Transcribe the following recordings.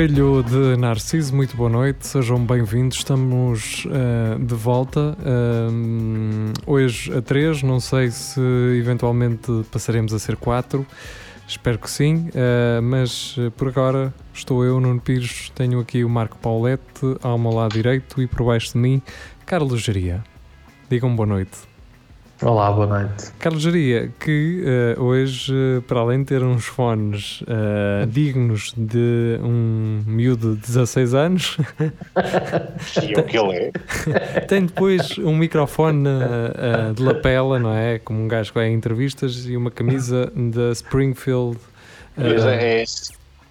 Espelho de Narciso, muito boa noite, sejam bem-vindos. Estamos uh, de volta uh, hoje a três. Não sei se eventualmente passaremos a ser quatro, espero que sim, uh, mas por agora estou eu, Nuno Pires. Tenho aqui o Marco Paulette ao meu lado direito e por baixo de mim, Carlos Geria. Digam boa noite. Olá, boa noite. Carlos Geria, que uh, hoje, para além de ter uns fones uh, dignos de um miúdo de 16 anos, e é o que ele é, tem depois um microfone uh, de lapela, não é? Como um gajo que vai em entrevistas e uma camisa da Springfield. É,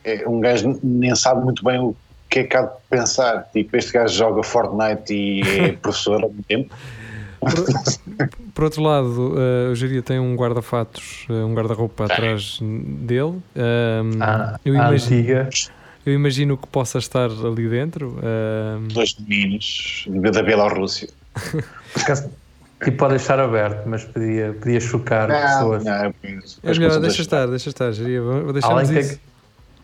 é, um gajo nem sabe muito bem o que é que há de pensar. Tipo, este gajo joga Fortnite e é professor ao mesmo tempo. Por, por, outro lado, uh, o Geria tem um guarda-fatos, uh, um guarda-roupa atrás dele. Um, ah, eu, imagino, eu imagino que possa estar ali dentro. Um... Dois meninos da Bielorrússia. E pode deixar aberto, mas podia, podia chocar não, pessoas. Não, é melhor, deixa estar, deixa estar. Vou deixar além, que,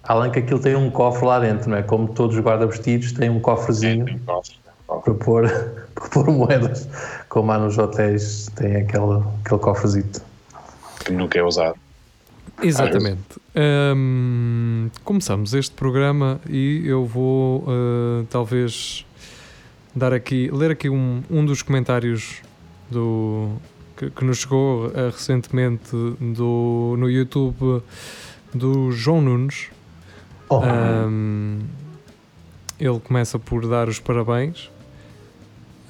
além que aquilo tem um cofre lá dentro, não é? Como todos os guarda-vestidos, tem um cofrezinho. É, tem um cofre para pôr, para pôr moedas, como há nos hotéis, tem aquele, aquele cofrezito. Que nunca é usado. Exatamente. Um, começamos este programa e eu vou uh, talvez dar aqui, ler aqui um, um dos comentários do, que, que nos chegou uh, recentemente do, no YouTube do João Nunes. Oh. Um, ele começa por dar os parabéns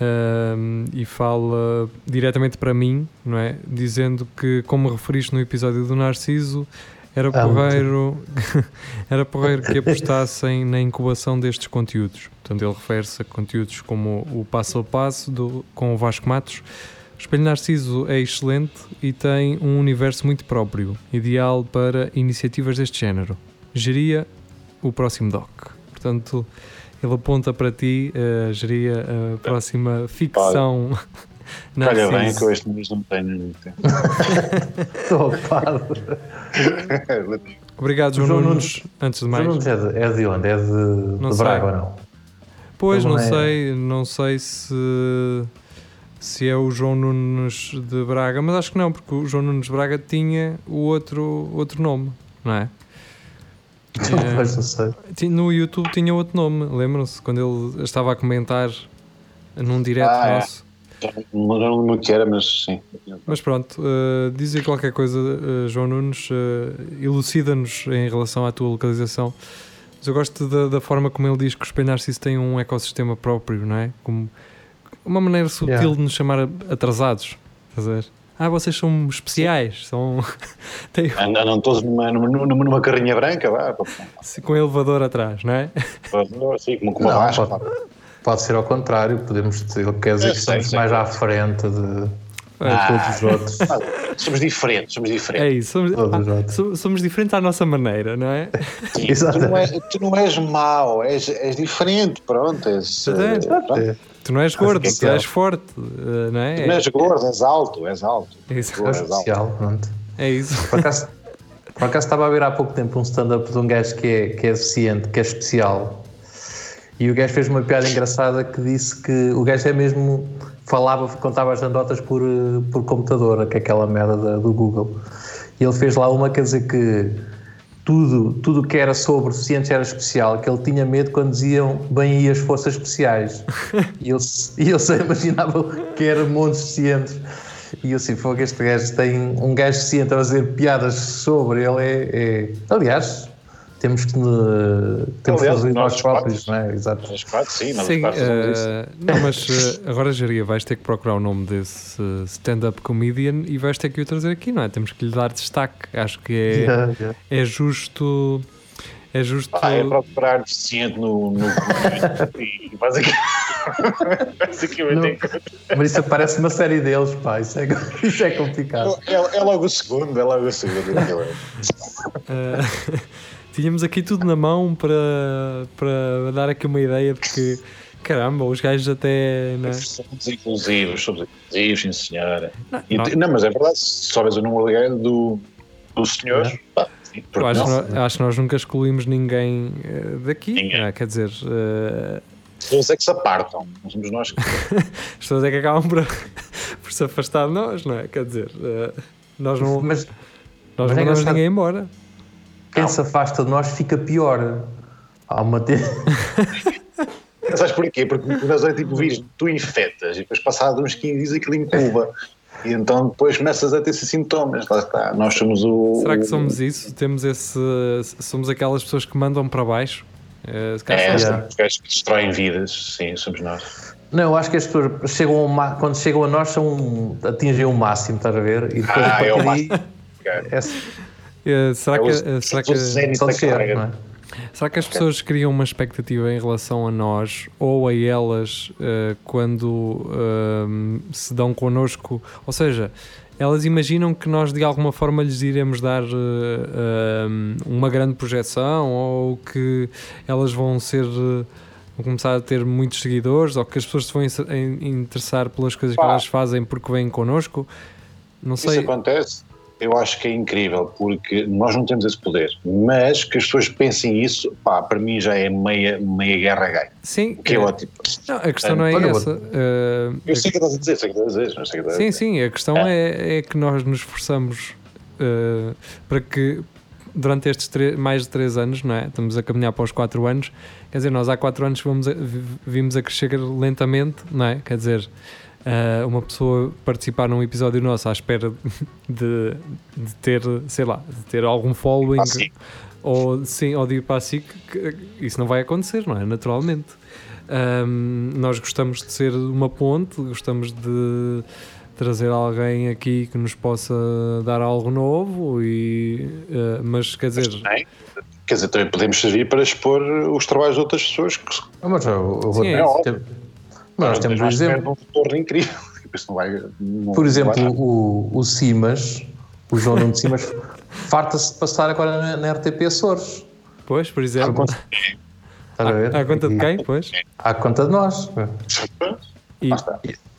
um, e fala diretamente para mim, não é? Dizendo que, como referiste no episódio do Narciso, era ah, porreiro, era porreiro que apostassem na incubação destes conteúdos. Portanto, ele refere-se a conteúdos como o Passo a Passo do, com o Vasco Matos. O Espelho Narciso é excelente e tem um universo muito próprio, ideal para iniciativas deste género. Geria o próximo doc. Portanto, ele aponta para ti, uh, geria a próxima ficção. Olha bem que eu este mês não tenho. Estou ocupado. Obrigado, João, João Nunes. Antes de mais. João Nunes é de, é de onde? É de, não de Braga ou não? Pois, não, não é... sei, não sei se, se é o João Nunes de Braga, mas acho que não, porque o João Nunes de Braga tinha o outro, outro nome, não é? É, no YouTube tinha outro nome, lembram-se? Quando ele estava a comentar num direto ah, é. nosso. É. Não lembro o que era, mas sim. Mas pronto, uh, dizem qualquer coisa, uh, João Nunes, uh, elucida-nos em relação à tua localização. Mas eu gosto da, da forma como ele diz que os Espelho Narciso têm um ecossistema próprio, não é? Como uma maneira sutil yeah. de nos chamar atrasados. Estás a ver? Ah, vocês são especiais, são... Tem... Andam todos numa, numa, numa carrinha branca, vá. Com elevador atrás, não é? Sim, como uma não, pode, pode, ser ao contrário, podemos dizer, quer dizer que estamos mais à frente de, ah, todos os outros. Somos diferentes, somos diferentes. É isso, somos, ah, somos, diferentes à nossa maneira, não é? Sim, tu, não és, tu não és mau, és, és diferente, pronto. És, é, pronto. Tu não és gordo, tu és forte, eh, não é? Tu não és gordo, és alto, és alto. É isso. É especial, pronto. É isso. Por acaso, por acaso estava a ver há pouco tempo um stand-up de um gajo que é, que é deficiente, que é especial. E o gajo fez uma piada engraçada que disse que o gajo é mesmo. falava, contava as anedotas por, eh, por computador, que é aquela merda da, do Google. E ele fez lá uma, quer dizer que tudo tudo que era sobre deficientes era especial, que ele tinha medo quando diziam bem aí as forças especiais. e ele, e ele só imaginava que eram montes deficientes. E eu assim, foi que este gajo tem um gajo deficiente a fazer piadas sobre ele. É, é... Aliás, temos que, temos Aliás, fazer nós próprios, não é? Exato. Nós quatro, sim, nós sim, uh, Não, mas uh, agora, Jaria, vais ter que procurar o nome desse stand-up comedian e vais ter que o trazer aqui, não é? Temos que lhe dar destaque. Acho que é, yeah, yeah. é justo. É justo. Ah, é procurar deficiente no. no e aqui. Basicamente. Não, mas isso parece uma série deles, pá. Isso é, isso é complicado. É, é logo o segundo, é logo o segundo. Uh, tínhamos aqui tudo na mão para, para dar aqui uma ideia de que caramba, os gajos até. Né? Somos inclusivos, somos inclusivos, sim senhora. Não, não. não mas é verdade, se souberes o número do, dos senhores, é. pá, eu acho, nós, acho que nós nunca excluímos ninguém uh, daqui. Ninguém. Uh, quer dizer. Uh... As pessoas é que se apartam, não somos nós que. As pessoas é que acabam por, por se afastar de nós, não é? Quer dizer, uh, nós não. Mas, nós não é mandamos ninguém embora. Quem não. se afasta de nós fica pior. Há uma. Te... Sabes porquê? Porque nós é tipo vírus, tu infectas e depois passado uns 15 dias aquilo incuba. E então depois começas a ter esses sintomas. Lá está. Nós somos o. Será que somos isso? Temos esse. Somos aquelas pessoas que mandam para baixo? É, é somos os que destroem vidas. Sim, somos nós. Não, eu acho que as pessoas chegam ao, quando chegam a nós são, atingem o máximo, estás a ver? E depois ah, é o máximo. É, é, será que. É será que, que, não é? Será que as pessoas criam uma expectativa em relação a nós ou a elas uh, quando uh, se dão connosco? Ou seja, elas imaginam que nós de alguma forma lhes iremos dar uh, uma grande projeção ou que elas vão ser. vão começar a ter muitos seguidores ou que as pessoas se vão interessar pelas coisas que elas fazem porque vêm connosco? Não sei. Isso acontece eu acho que é incrível, porque nós não temos esse poder, mas que as pessoas pensem isso, pá, para mim já é meia, meia guerra gay. Sim. Que é, é ótimo. Não, a questão não é essa. Uh, eu sei o que estás a dizer, sei o que estás a dizer, não sei que estás Sim, a dizer. sim, a questão é. é, é que nós nos esforçamos uh, para que durante estes mais de 3 anos, não é? Estamos a caminhar para os 4 anos, quer dizer, nós há 4 anos vamos a, vimos a crescer lentamente, não é? Quer dizer uh, uma pessoa participar num episódio nosso à espera de, de ter, sei lá, de ter algum following ou, sim, ou de ir para a SIC, isso não vai acontecer, não é? Naturalmente. Um, nós gostamos de ser uma ponte, gostamos de trazer alguém aqui que nos possa dar algo novo, e, uh, mas quer dizer. Mas, quer dizer, também podemos servir para expor os trabalhos de outras pessoas. Que... Mas eu, eu, Sim, é, é mas nós temos um exemplo. um retorno incrível. Não vai, não Por exemplo, o, o Simas, o João Nuno Simas, farta-se de passar agora na, na RTP Açores. Pois, por exemplo. À, à, à conta de quem? Pois? À conta de nós. E,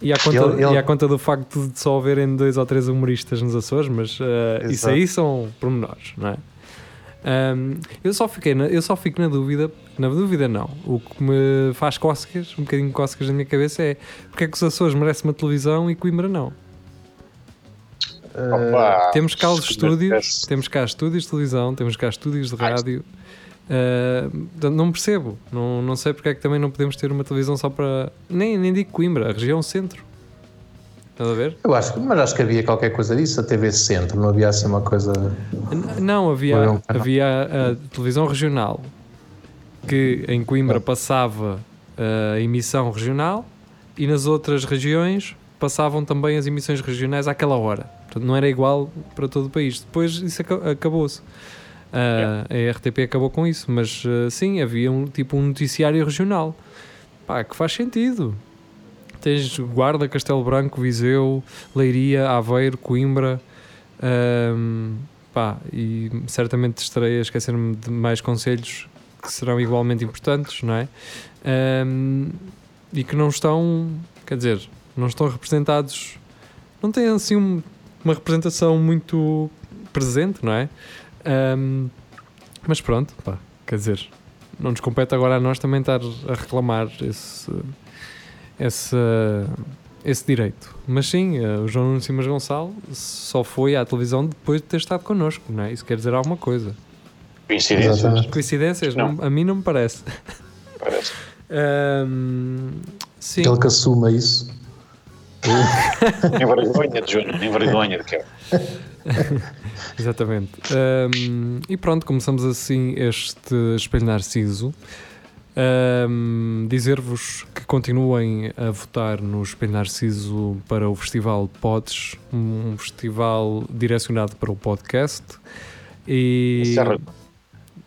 e, à conta, ele, ele... e à conta do facto de só haverem dois ou três humoristas nos Açores, mas uh, isso aí são pormenores, não é? Um, eu, só fiquei na, eu só fico na dúvida, na dúvida não, o que me faz cócegas, um bocadinho de cócegas na minha cabeça é porque é que os Açores merecem uma televisão e Coimbra não? Uh, temos cá os estúdios, temos cá estúdios de televisão, temos cá estúdios de rádio. Uh, não percebo, não, não sei porque é que também não podemos ter uma televisão só para. Nem, nem digo Coimbra, a região centro. Estás a ver? Eu acho, mas acho que havia qualquer coisa disso, a TV Centro, não havia assim uma coisa. Não, havia, um havia a, televisão regional que em Coimbra passava a emissão regional e nas outras regiões passavam também as emissões regionais àquela hora. Portanto, não era igual para todo o país. Depois isso acabou-se. Uh, a RTP acabou com isso, mas uh, sim, havia um tipo um noticiário regional. Pá, que faz sentido tens Guarda, Castelo Branco, Viseu, Leiria, Aveiro, Coimbra. Um, pá, e certamente estarei a esquecer-me de mais conselhos que serão igualmente importantes, não é? Um, e que não estão, quer dizer, não estão representados, não têm assim um, uma representação muito presente, não é? Um, mas pronto, pá, quer dizer, não nos compete agora a nós também estar a reclamar esse esse, esse direito. Mas sim, eh, o João Nuno Simas Gonçalo só foi à televisão depois de ter estado connosco, não é? Isso quer dizer alguma coisa. Coincidências? Coincidências? Não. a mim não me parece. Parece. um, sim. Ele que assuma isso. nem vergonha de João, nem vergonha de que Exatamente. Um, e pronto, começamos assim este Espelho Narciso. Um, Dizer-vos que continuem a votar no Espelho Narciso para o Festival Pods, um festival direcionado para o podcast. E. Encerra.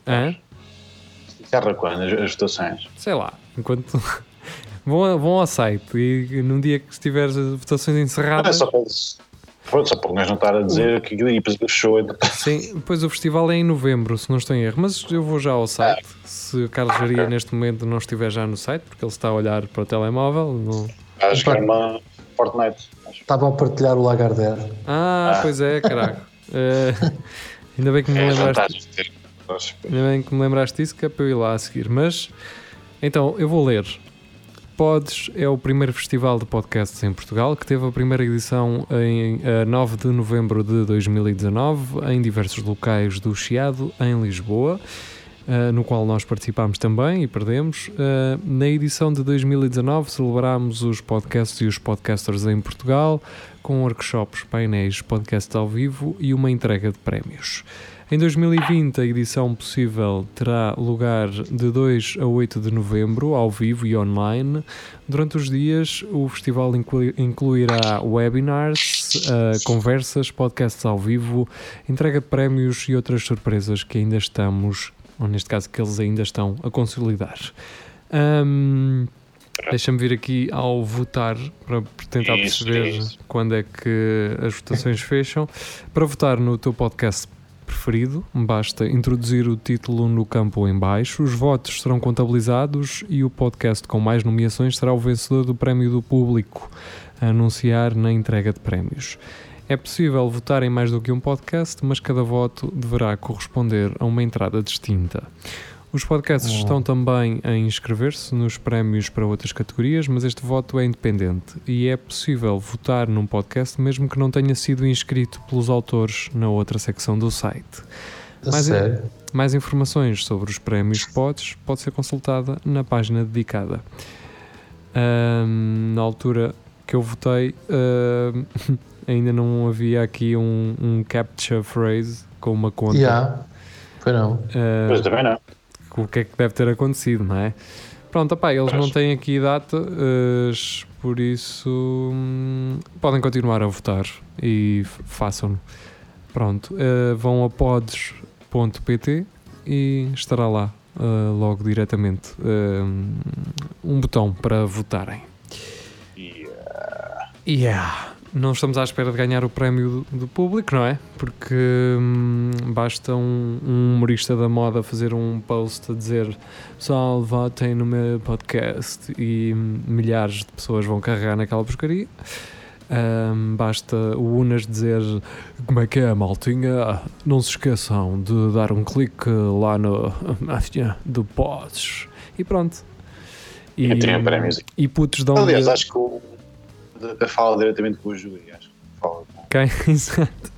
Hã? Encerra quando as votações? Sei lá, enquanto. Vão, vão ao site e num dia que estiver as votações Não é encerradas. só para, pronto, só para o gajo não estar a dizer que aquilo depois fechou. então. Sim, depois o festival é em novembro, se não estou em erro. Mas eu vou já ao site. Se o Carlos Jaria neste momento não estiver já no site, porque ele está a olhar para o telemóvel. não- Acho que era uma Fortnite. Acho. Estavam a partilhar o Lagardère. Ah, Ah. pois é, caraca. Eh, ainda bem que me É lembraste. Ainda bem que me lembraste disso, que é para eu ir lá a seguir. Mas, então, eu vou ler. Pods é o primeiro festival de podcasts em Portugal, que teve a primeira edição em eh, 9 de novembro de 2019, em diversos locais do Chiado, em Lisboa, eh, no qual nós participámos também e perdemos. Eh, na edição de 2019 celebrámos os podcasts e os podcasters em Portugal, com workshops, painéis, podcasts ao vivo e uma entrega de prémios. Em 2020, a edição possível terá lugar de 2 a 8 de novembro, ao vivo e online. Durante os dias, o festival inclui- incluirá webinars, eh, conversas, podcasts ao vivo, entrega de prémios e outras surpresas que ainda estamos, ou neste caso, que eles ainda estão a consolidar. Ahm, Deixa-me vir aqui ao votar para tentar Isso, perceber isso. quando é que as votações fecham. Para votar no teu podcast preferido, basta introduzir o título no campo em baixo, os votos serão contabilizados e o podcast com mais nomeações será o vencedor do prémio do público a anunciar na entrega de prémios. É possível votar em mais do que um podcast, mas cada voto deverá corresponder a uma entrada distinta. Os podcasts estão também a inscrever-se nos prémios para outras categorias, mas este voto é independente e é possível votar num podcast mesmo que não tenha sido inscrito pelos autores na outra secção do site. Sério. Mais informações sobre os prémios Pods pode ser consultada na página dedicada. Ahm, na altura que eu votei, ahm, ainda não havia aqui um, um captcha phrase com uma conta. Yeah. Foi não. Ah, Pois também não. O que é que deve ter acontecido, não é? Pronto, opá, eles não têm aqui data, eh, por isso hum, podem continuar a votar e façam-no. Pronto, eh, vão a pods.pt e estará lá eh, logo diretamente eh, um botão para votarem. E, Yeah. Não estamos à espera de ganhar o prémio do, do público, não é? Porque hum, basta um, um humorista da moda fazer um post a dizer pessoal, votem no meu podcast e hum, milhares de pessoas vão carregar naquela porcaria. Hum, basta o Unas dizer como é que é, maltinha? Não se esqueçam de dar um clique lá no do pods e pronto. e prémios. e putos dão Aliás, acho que o da fala diretamente com o Júlio. Acho que fala com Quem? Exato.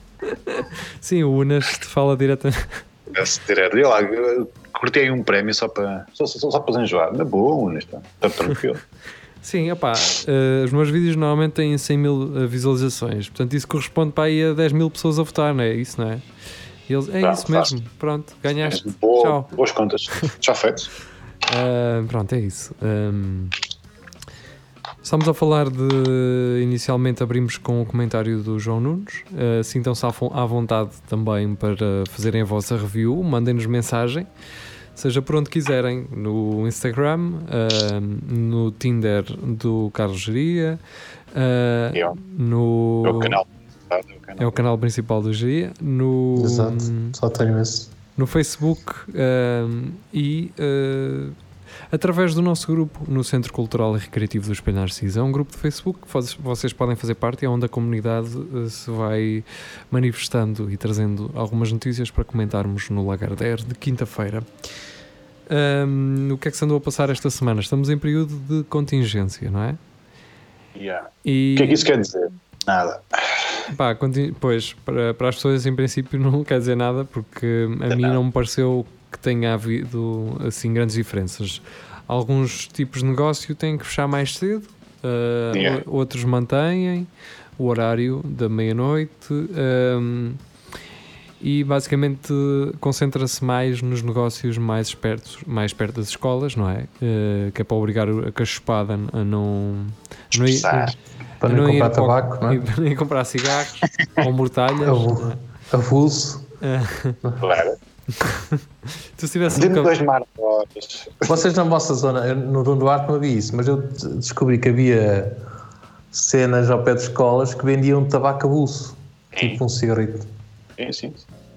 Sim, o Unas te fala diretamente. direto. E lá, aí um prémio só para, só, só, só para enjoar. Na boa, honesto. Está tranquilo. Sim, opá, eh, os meus vídeos normalmente têm 100 mil eh, visualizações, portanto isso corresponde para aí a 10 mil pessoas a votar, não é? Isso, não é? Eles, é Tá, isso mesmo, pronto, ganhaste. Boa, Tchau. boas contas. Já feitos. Ah, pronto, é isso. Ahm, estamos a falar de. Inicialmente abrimos com o comentário do João Nunes. Uh, Sintam-se à, vontade também para fazerem a vossa review. Mandem-nos mensagem, seja por onde quiserem, no Instagram, ahm, no Tinder do Carlos Geria, o- no. É o canal. É o canal. É o canal principal do Geria. No, Exato. Só tenho esse. no Facebook e através do nosso grupo no Centro Cultural e Recreativo do Espelho Narciso. É um grupo de Facebook que vocês, vocês podem fazer parte e é onde a comunidade ah, se vai manifestando e trazendo algumas notícias para comentarmos no Lagardère de quinta-feira. Ahm, o que é que se andou a passar esta semana? Estamos em período de contingência, não é? Yeah. E, O que é que isso quer dizer? Nada. Pá, conti- pois, para, para as pessoas em princípio não quer dizer nada, porque a mim não me pareceu que tenha havido assim grandes diferenças. Alguns tipos de negócio têm que fechar mais cedo, ah, Yeah. outros mantêm o horário da meia-noite ahm, e basicamente concentra-se mais nos negócios mais espertos, mais perto das escolas, não é? Ah, que é para obrigar a cachospada a não, não ir- Expressar. Para não ir comprar para o- tabaco, não é? e nem comprar cigarros ou mortalhas. Avulso. Avulso. Ah, Claro. Tu se tivesse um dois marcos. Vocês na vossa zona, no Dom Duarte não havia isso, mas eu de- descobri que havia cenas ao pé de escolas que vendiam tabaco a bolso, tipo um cigarrito. Sim, sim.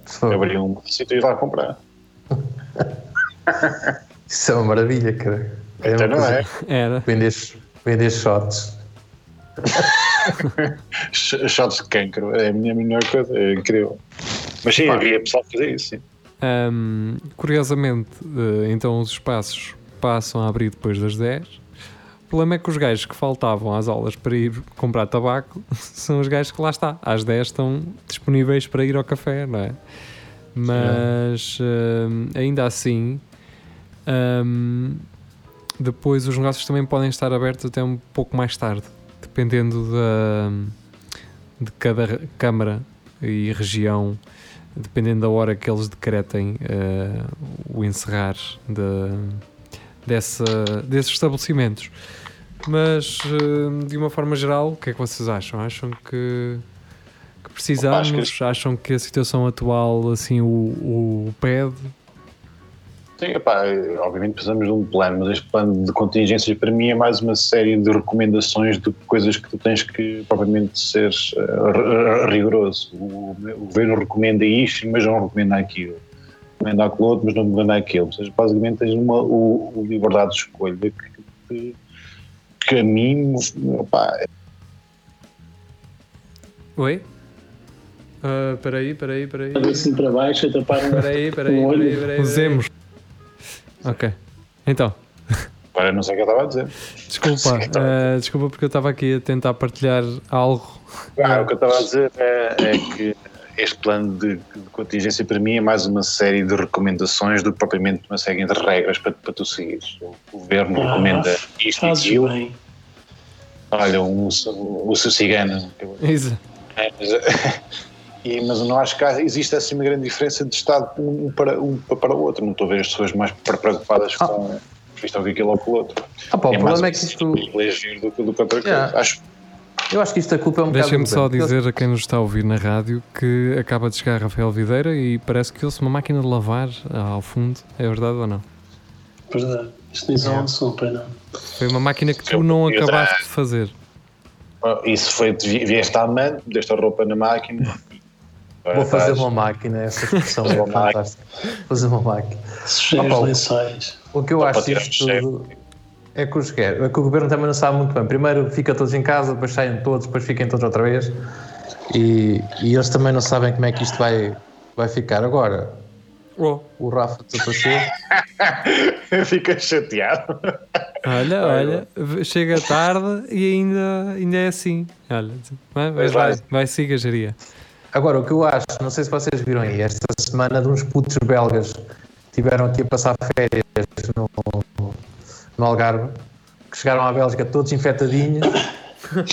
Foi- Eu abri um sítio e ir lá comprar. Isso é uma maravilha, cara. É Então uma não coisa- é? Era. Vender, vender shots. Sh- Shots de cancro. É a minha melhor coisa. É incrível. Mas sim, havia pessoal a fazer isso. Sim. Ahm, curiosamente, eh, então os espaços passam a abrir depois das 10. O problema é que os gajos que faltavam às aulas para ir comprar tabaco são os gajos que lá está. Às 10 estão disponíveis para ir ao café, não é? Mas ainda assim, ahm, depois os negócios também podem estar abertos até um pouco mais tarde, dependendo da, de cada câmara e região dependendo da hora que eles decretem eh, o encerrar de, dessa, desses estabelecimentos. Mas, eh, de uma forma geral, o que é que vocês acham? Acham que, que precisamos? Opa, que- Acham que a situação atual assim o, o pede? Sim, epá, obviamente precisamos de um plano, mas este plano de contingências para mim é mais uma série de recomendações de coisas que tu tens que propriamente ser r- rigoroso. O, o governo recomenda isto, mas não recomenda aquilo. Recomenda aquilo outro, mas não recomenda aquilo. Ou seja, basicamente tens uma o, o liberdade de escolha que, que, que a mim, epá, Oi? Ah, Espera aí, espera aí, espera aí. assim para baixo a tapar um Espera aí, espera aí, Um olho. Usemos. Ok. Então, agora não sei o que eu estava a dizer. desculpa. ah, desculpa porque eu estava aqui a tentar partilhar algo. Ah, o que eu estava a dizer é, é que este plano de, de contingência para mim é mais uma série de recomendações do que propriamente uma série de regras para, para tu seguires. O governo Ah, recomenda isto e aquilo. bem. Olha, um, o, o seu cigano. Isso. É, mas, e, mas eu não acho que há- existe assim uma grande diferença de Estado um para, um para o outro. Não estou a ver as pessoas mais pre- preocupadas com isto ou com aquilo ou com o outro. Ah, pá, o é mais problema é que isto. do que do que outra coisa. Yeah. Acho Eu acho que isto a culpa é um bocado. Deixem-me do só dizer a quem nos está a ouvir na rádio que acaba de chegar Rafael Videira e parece que ouve-se uma máquina de lavar ao fundo. É verdade ou não? Verdade. Isto nem são um para não. Foi uma máquina que tu Eu não acabaste de fazer. Ah, Isso foi, vi- vieste à mão, deste a roupa na máquina. Vou fazer uma máquina, essa expressão é uma máquina. fantástica. Fazer uma máquina. Os o- lençóis. O que eu Só acho disto tudo é que, os, é que o governo também não sabe muito bem. Primeiro fica todos em casa, depois saem todos, depois fiquem todos outra vez. E, e eles também não sabem como é que isto vai, vai ficar. Agora, Oh. o Rafa desapareceu. Fica chateado. Olha, olha, chega tarde e ainda, ainda é assim. Olha, vai, vai, vai. vai, vai siga, geria. Agora, o que eu acho, não sei se vocês viram aí, esta semana de uns putos belgas que tiveram aqui a passar férias no, no Algarve, que chegaram à Bélgica todos infectadinhos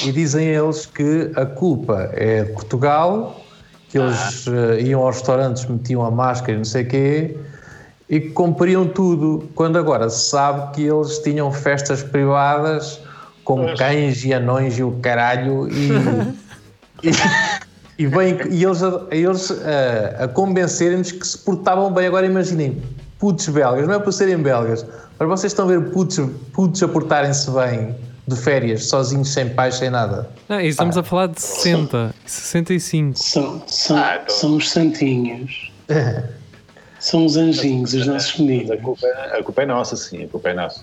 e dizem eles que a culpa é de Portugal, que eles eh, iam aos restaurantes, metiam a máscara e não sei o quê, e que cumpriam tudo, quando agora se sabe que eles tinham festas privadas com cães e anões e o caralho e, e, e, bem, e eles, a, eles a, a convencerem-nos que se portavam bem. Agora imaginem, putos belgas, não é por serem belgas, mas vocês estão a ver putos, putos a portarem-se bem de férias, sozinhos, sem pais, sem nada. Não, e estamos a falar de 60, 65. São, são, Ah, então. são os santinhos. São os anjinhos, os nossos Mas a meninos. culpa, é- a culpa é nossa, sim, a culpa é nossa.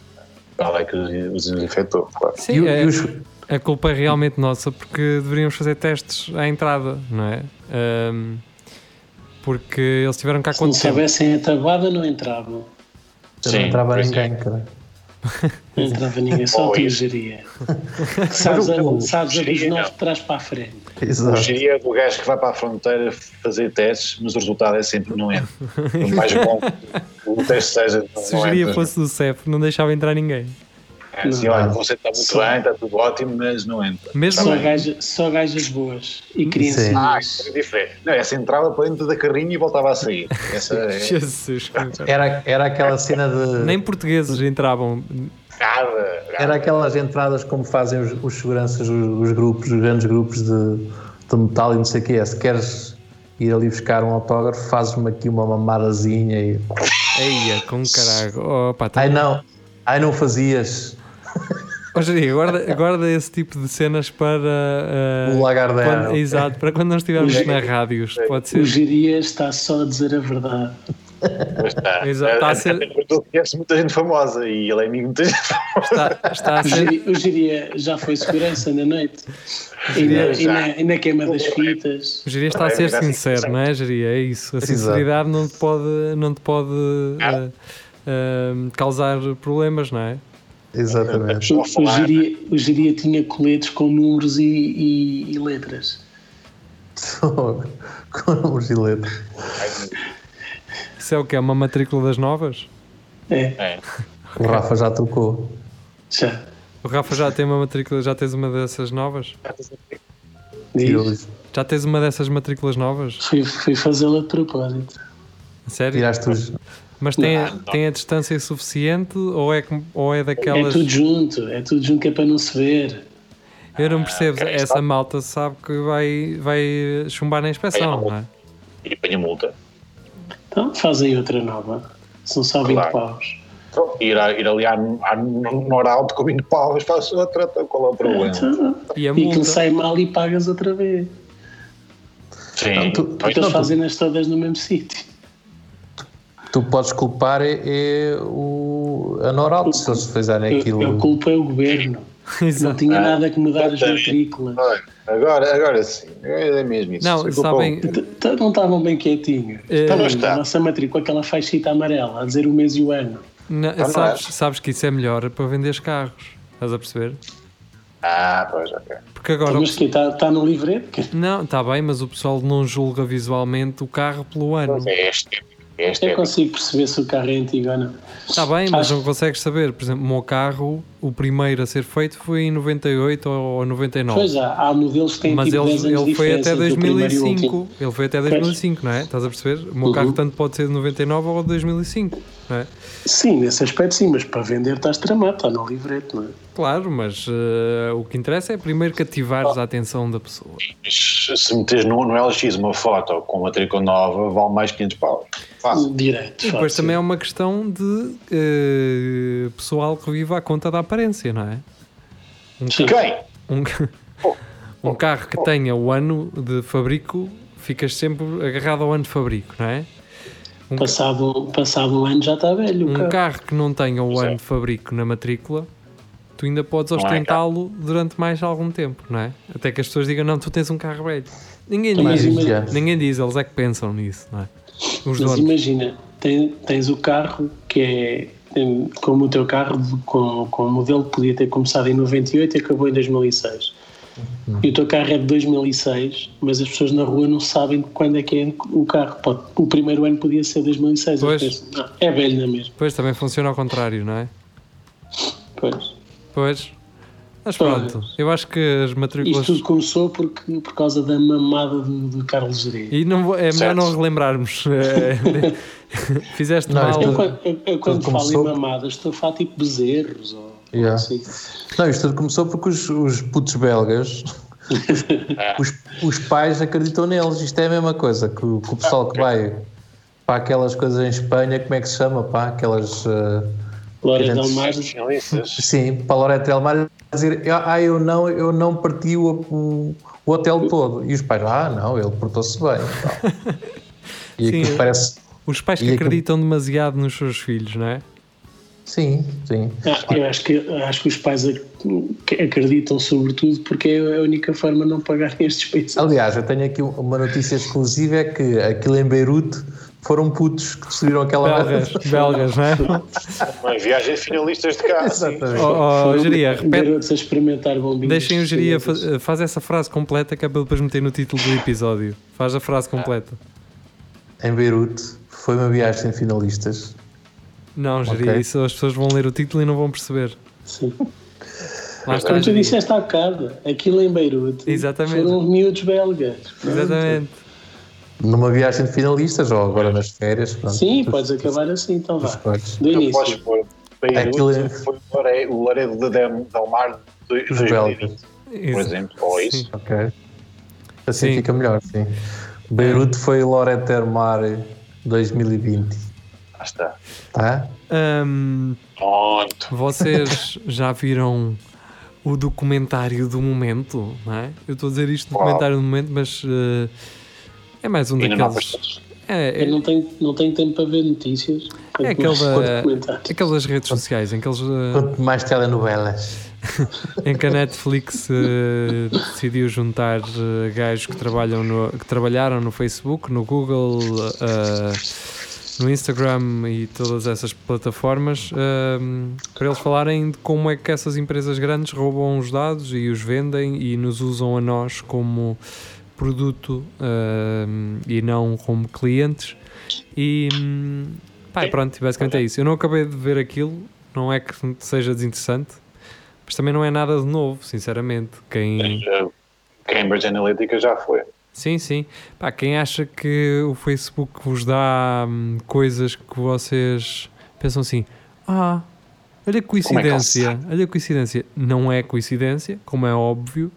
Ela é que os, os infectou, claro. Sim, E, é- e os, a culpa é realmente nossa porque deveríamos fazer testes à entrada, não é? Ahm, porque eles tiveram cá Se não soubessem a tabuada, não entravam. já não Sim, entrava ninguém, cara. Não entrava ninguém, só tu geria. Sabes, a, o- sabes a dos geria, nós não. de trás para a frente. Exato. Hoje é do gajo que vai para a fronteira fazer testes, mas o resultado é sempre não entra. Por mais bom que o teste seja, Se o geria fosse do CEF, não deixava entrar ninguém. É assim, olha, você está muito Só- bem, está tudo ótimo, mas não entra. Mesmo Só, Tá bem. gaja, só gajas boas e Ah, criancinhas. isso é diferente. Não, essa entrava para dentro da carrinha e voltava a sair. Essa é Jesus. Era, era aquela cena de. Nem portugueses entravam. nada. Era aquelas entradas como fazem os, os seguranças, os, os grupos, os grandes grupos de, de metal e não sei o que é. Se queres ir ali buscar um autógrafo, fazes-me aqui uma mamadazinha e Eia, com caralho. Opa, tá Ai não, ai não fazias. Ó, Jeria, guarda, guarda esse tipo de cenas para. eh, O Lagardère. quando- Exato, para quando nós estivermos O- na rádios. Pode O ser. Giria está só a dizer a verdade. Mas está. Exato, está a ser- Até porque ele conhece muita gente famosa e ele é amigo de muita gente famosa. Está, está a O ser. Giria, o Giria já foi segurança na noite. E na, e na, e na queima das fitas. O Jeria está a ser sincero, não é, Jeria? É isso. A sinceridade não te pode, não te pode eh, eh, causar problemas, não é? Exatamente. O, o, Giria, o Giria tinha coletes com números e, e- e letras. Com números e letras. Isso é o que? É uma matrícula das novas? É, É. O Rafa já trocou. já. O Rafa já tem uma matrícula, já tens uma dessas novas? Diz. Já tens uma dessas matrículas novas? Fui, fui fazê-la de propósito. Sério? Tiraste os. Mas tem, a- Não, não. tem a distância suficiente ou é, ou é É daquelas. tudo junto, é tudo junto que é para não se ver. Eu não percebo, ok, essa está. malta sabe que vai, vai chumbar na inspeção, não é? E apanha multa. Então fazem outra nova. São só 20 Claro. paus. Então, ir, ir ali à, à Noralto com 20 paus, faço outra, então qual é o problema? Então, E a e aquilo sai mal e pagas outra vez. Sim, Não, tu- então, Então tu- fazem-nas todas no mesmo sítio. Tu podes culpar é, é o, a Noralto se eles fizerem Eu, aquilo. eu culpo é o governo. Não tinha nada que mudar as matrículas. agora, agora sim, é mesmo isso. Não, sabem- Não estavam bem quietinhos. Eh, está. a nossa matrícula, aquela faixita amarela, a dizer o mês e o ano. Não sabes, é. sabes que isso é melhor para vender carros. Estás a perceber? Ah, pois, ok. Porque agora. Mas que está tá no livreto? Não, está bem, mas o pessoal não julga visualmente o carro pelo ano. Mas é este. É Eu este. consigo perceber se o carro é antigo ou não. Está bem, mas Acho- não consegues saber. Por exemplo, o meu carro, o primeiro a ser feito foi em 98 ou 99. Pois há, há modelos que têm mas tipo ele, 10 anos ele foi até entre o primeiro e o último. 2005. Ele foi até 2005, não é? Estás a perceber? O meu Uhum. carro tanto pode ser de 99 ou de 2005, não é? Sim, nesse aspecto sim, mas para vender estás tramado, está no livreto, não é? Claro, mas eh, o que interessa é primeiro cativares a atenção da pessoa. Se meteres no, no LX uma foto com matrícula nova, vale mais 500 paus. Fácil. Direito. E depois também é uma questão de eh, pessoal que vive à conta da aparência, não é? Um, Sim. Quem? um, um carro que tenha o ano de fabrico, ficas sempre agarrado ao ano de fabrico, não é? Um, Passado, passado um ano já está velho. o um carro. carro que não tenha o é. ano de fabrico na matrícula, tu ainda podes é ostentá-lo durante mais algum tempo, não é? Até que as pessoas digam, não, tu tens um carro velho. Ninguém Mas diz, imagina- Ninguém diz, eles é que pensam nisso, não é? Os Mas donos. imagina, tem- tens o carro que é como o teu carro com, com o modelo podia ter começado em 98 e acabou em 2006. Uhum. E o teu carro é de 2006, mas as pessoas na rua não sabem quando é que é o carro. Pode, o primeiro ano podia ser 2006. Pois. Pensam, "Não, é velho, não é mesmo? Depois também funciona ao contrário, não é? Pois. Pois. Mas Pois. pronto, eu acho que as Isto matrículas. tudo começou porque, por causa da mamada do, do Carlos Geria. E não vou- é melhor Certo. não relembrarmos. É, Fizeste Não, mal. Eu, quando- eu- eu quando falo começou- em mamadas, estou a falar tipo bezerros ou Yeah. assim. Não, isto tudo começou porque os, os putos belgas, os, os pais acreditam neles. Isto é a mesma coisa que o, que o pessoal que vai para aquelas coisas em Espanha, como é que se chama? Pá, aquelas. uh, Gente, Del Mar, sim, para a Loreta Del Mar dizer: Ah, eu não, eu não parti o, o, o hotel todo. E os pais, ah, não, ele portou-se bem. e Sim. aquilo parece. Os pais que aquilo- acreditam demasiado nos seus filhos, não é? Sim, sim. Ah, eu acho que, acho que os pais acreditam sobretudo porque é a única forma de não pagarem estes despesas. Aliás, eu tenho aqui uma notícia exclusiva: é que aquilo em Beirute foram putos que destruíram aquela Belgas, belgas, não é? Uma viagem de finalistas de sim. Exatamente. Oh, oh, Geria, repete. Experimentar bombinhas. Deixem o Geria, fa- chinesas. faz essa frase completa que é para depois meter no título do episódio. Faz a frase completa. Em Beirute foi uma viagem de finalistas. Não, Geria, Ok. isso as pessoas vão ler o título e não vão perceber. Sim. Lá está, Como tu disseste há bocado, aquilo em Beirute Exatamente. foram miúdos belgas. Exatamente. Numa viagem de finalistas, ou agora nas férias. Pronto, Sim, Tu- podes acabar assim, então tu vá. Do Não podes início. pôr Beirute, Aquilo é- foi o Laredo de Del Del Mar de Os 2020, belgas. por exemplo. Ou isso. Sim. Ok. Assim Sim. fica melhor, sim. Beirute foi Lorette Mar 2020. Ah, está. Tá? Ahm, Pronto. vocês já viram o documentário do momento, não é? Eu estou a dizer isto, documentário do momento, mas eh, é mais um não daqueles. apareceu. É, Eu é, não tenho, não tenho tempo para ver notícias. É aquele da- comentário. aquelas redes sociais em que, eles, eh, Quanto mais telenovelas. em que a Netflix eh, decidiu juntar eh, gajos que, trabalham no, que trabalharam no Facebook, no Google, eh, no Instagram e todas essas plataformas para eles falarem de como é que essas empresas grandes roubam os dados e os vendem e nos usam a nós como produto eh, e não como clientes. E pá, pronto, basicamente é isso. Eu não acabei de ver aquilo, não é que seja desinteressante, mas também não é nada de novo, sinceramente. Quem, Já- Cambridge Analytica já foi. sim, sim. Pá, quem acha que o Facebook vos dá hum, coisas que vocês pensam assim, ah, olha é coincidência, olha que coincidência. Não é coincidência, como é óbvio.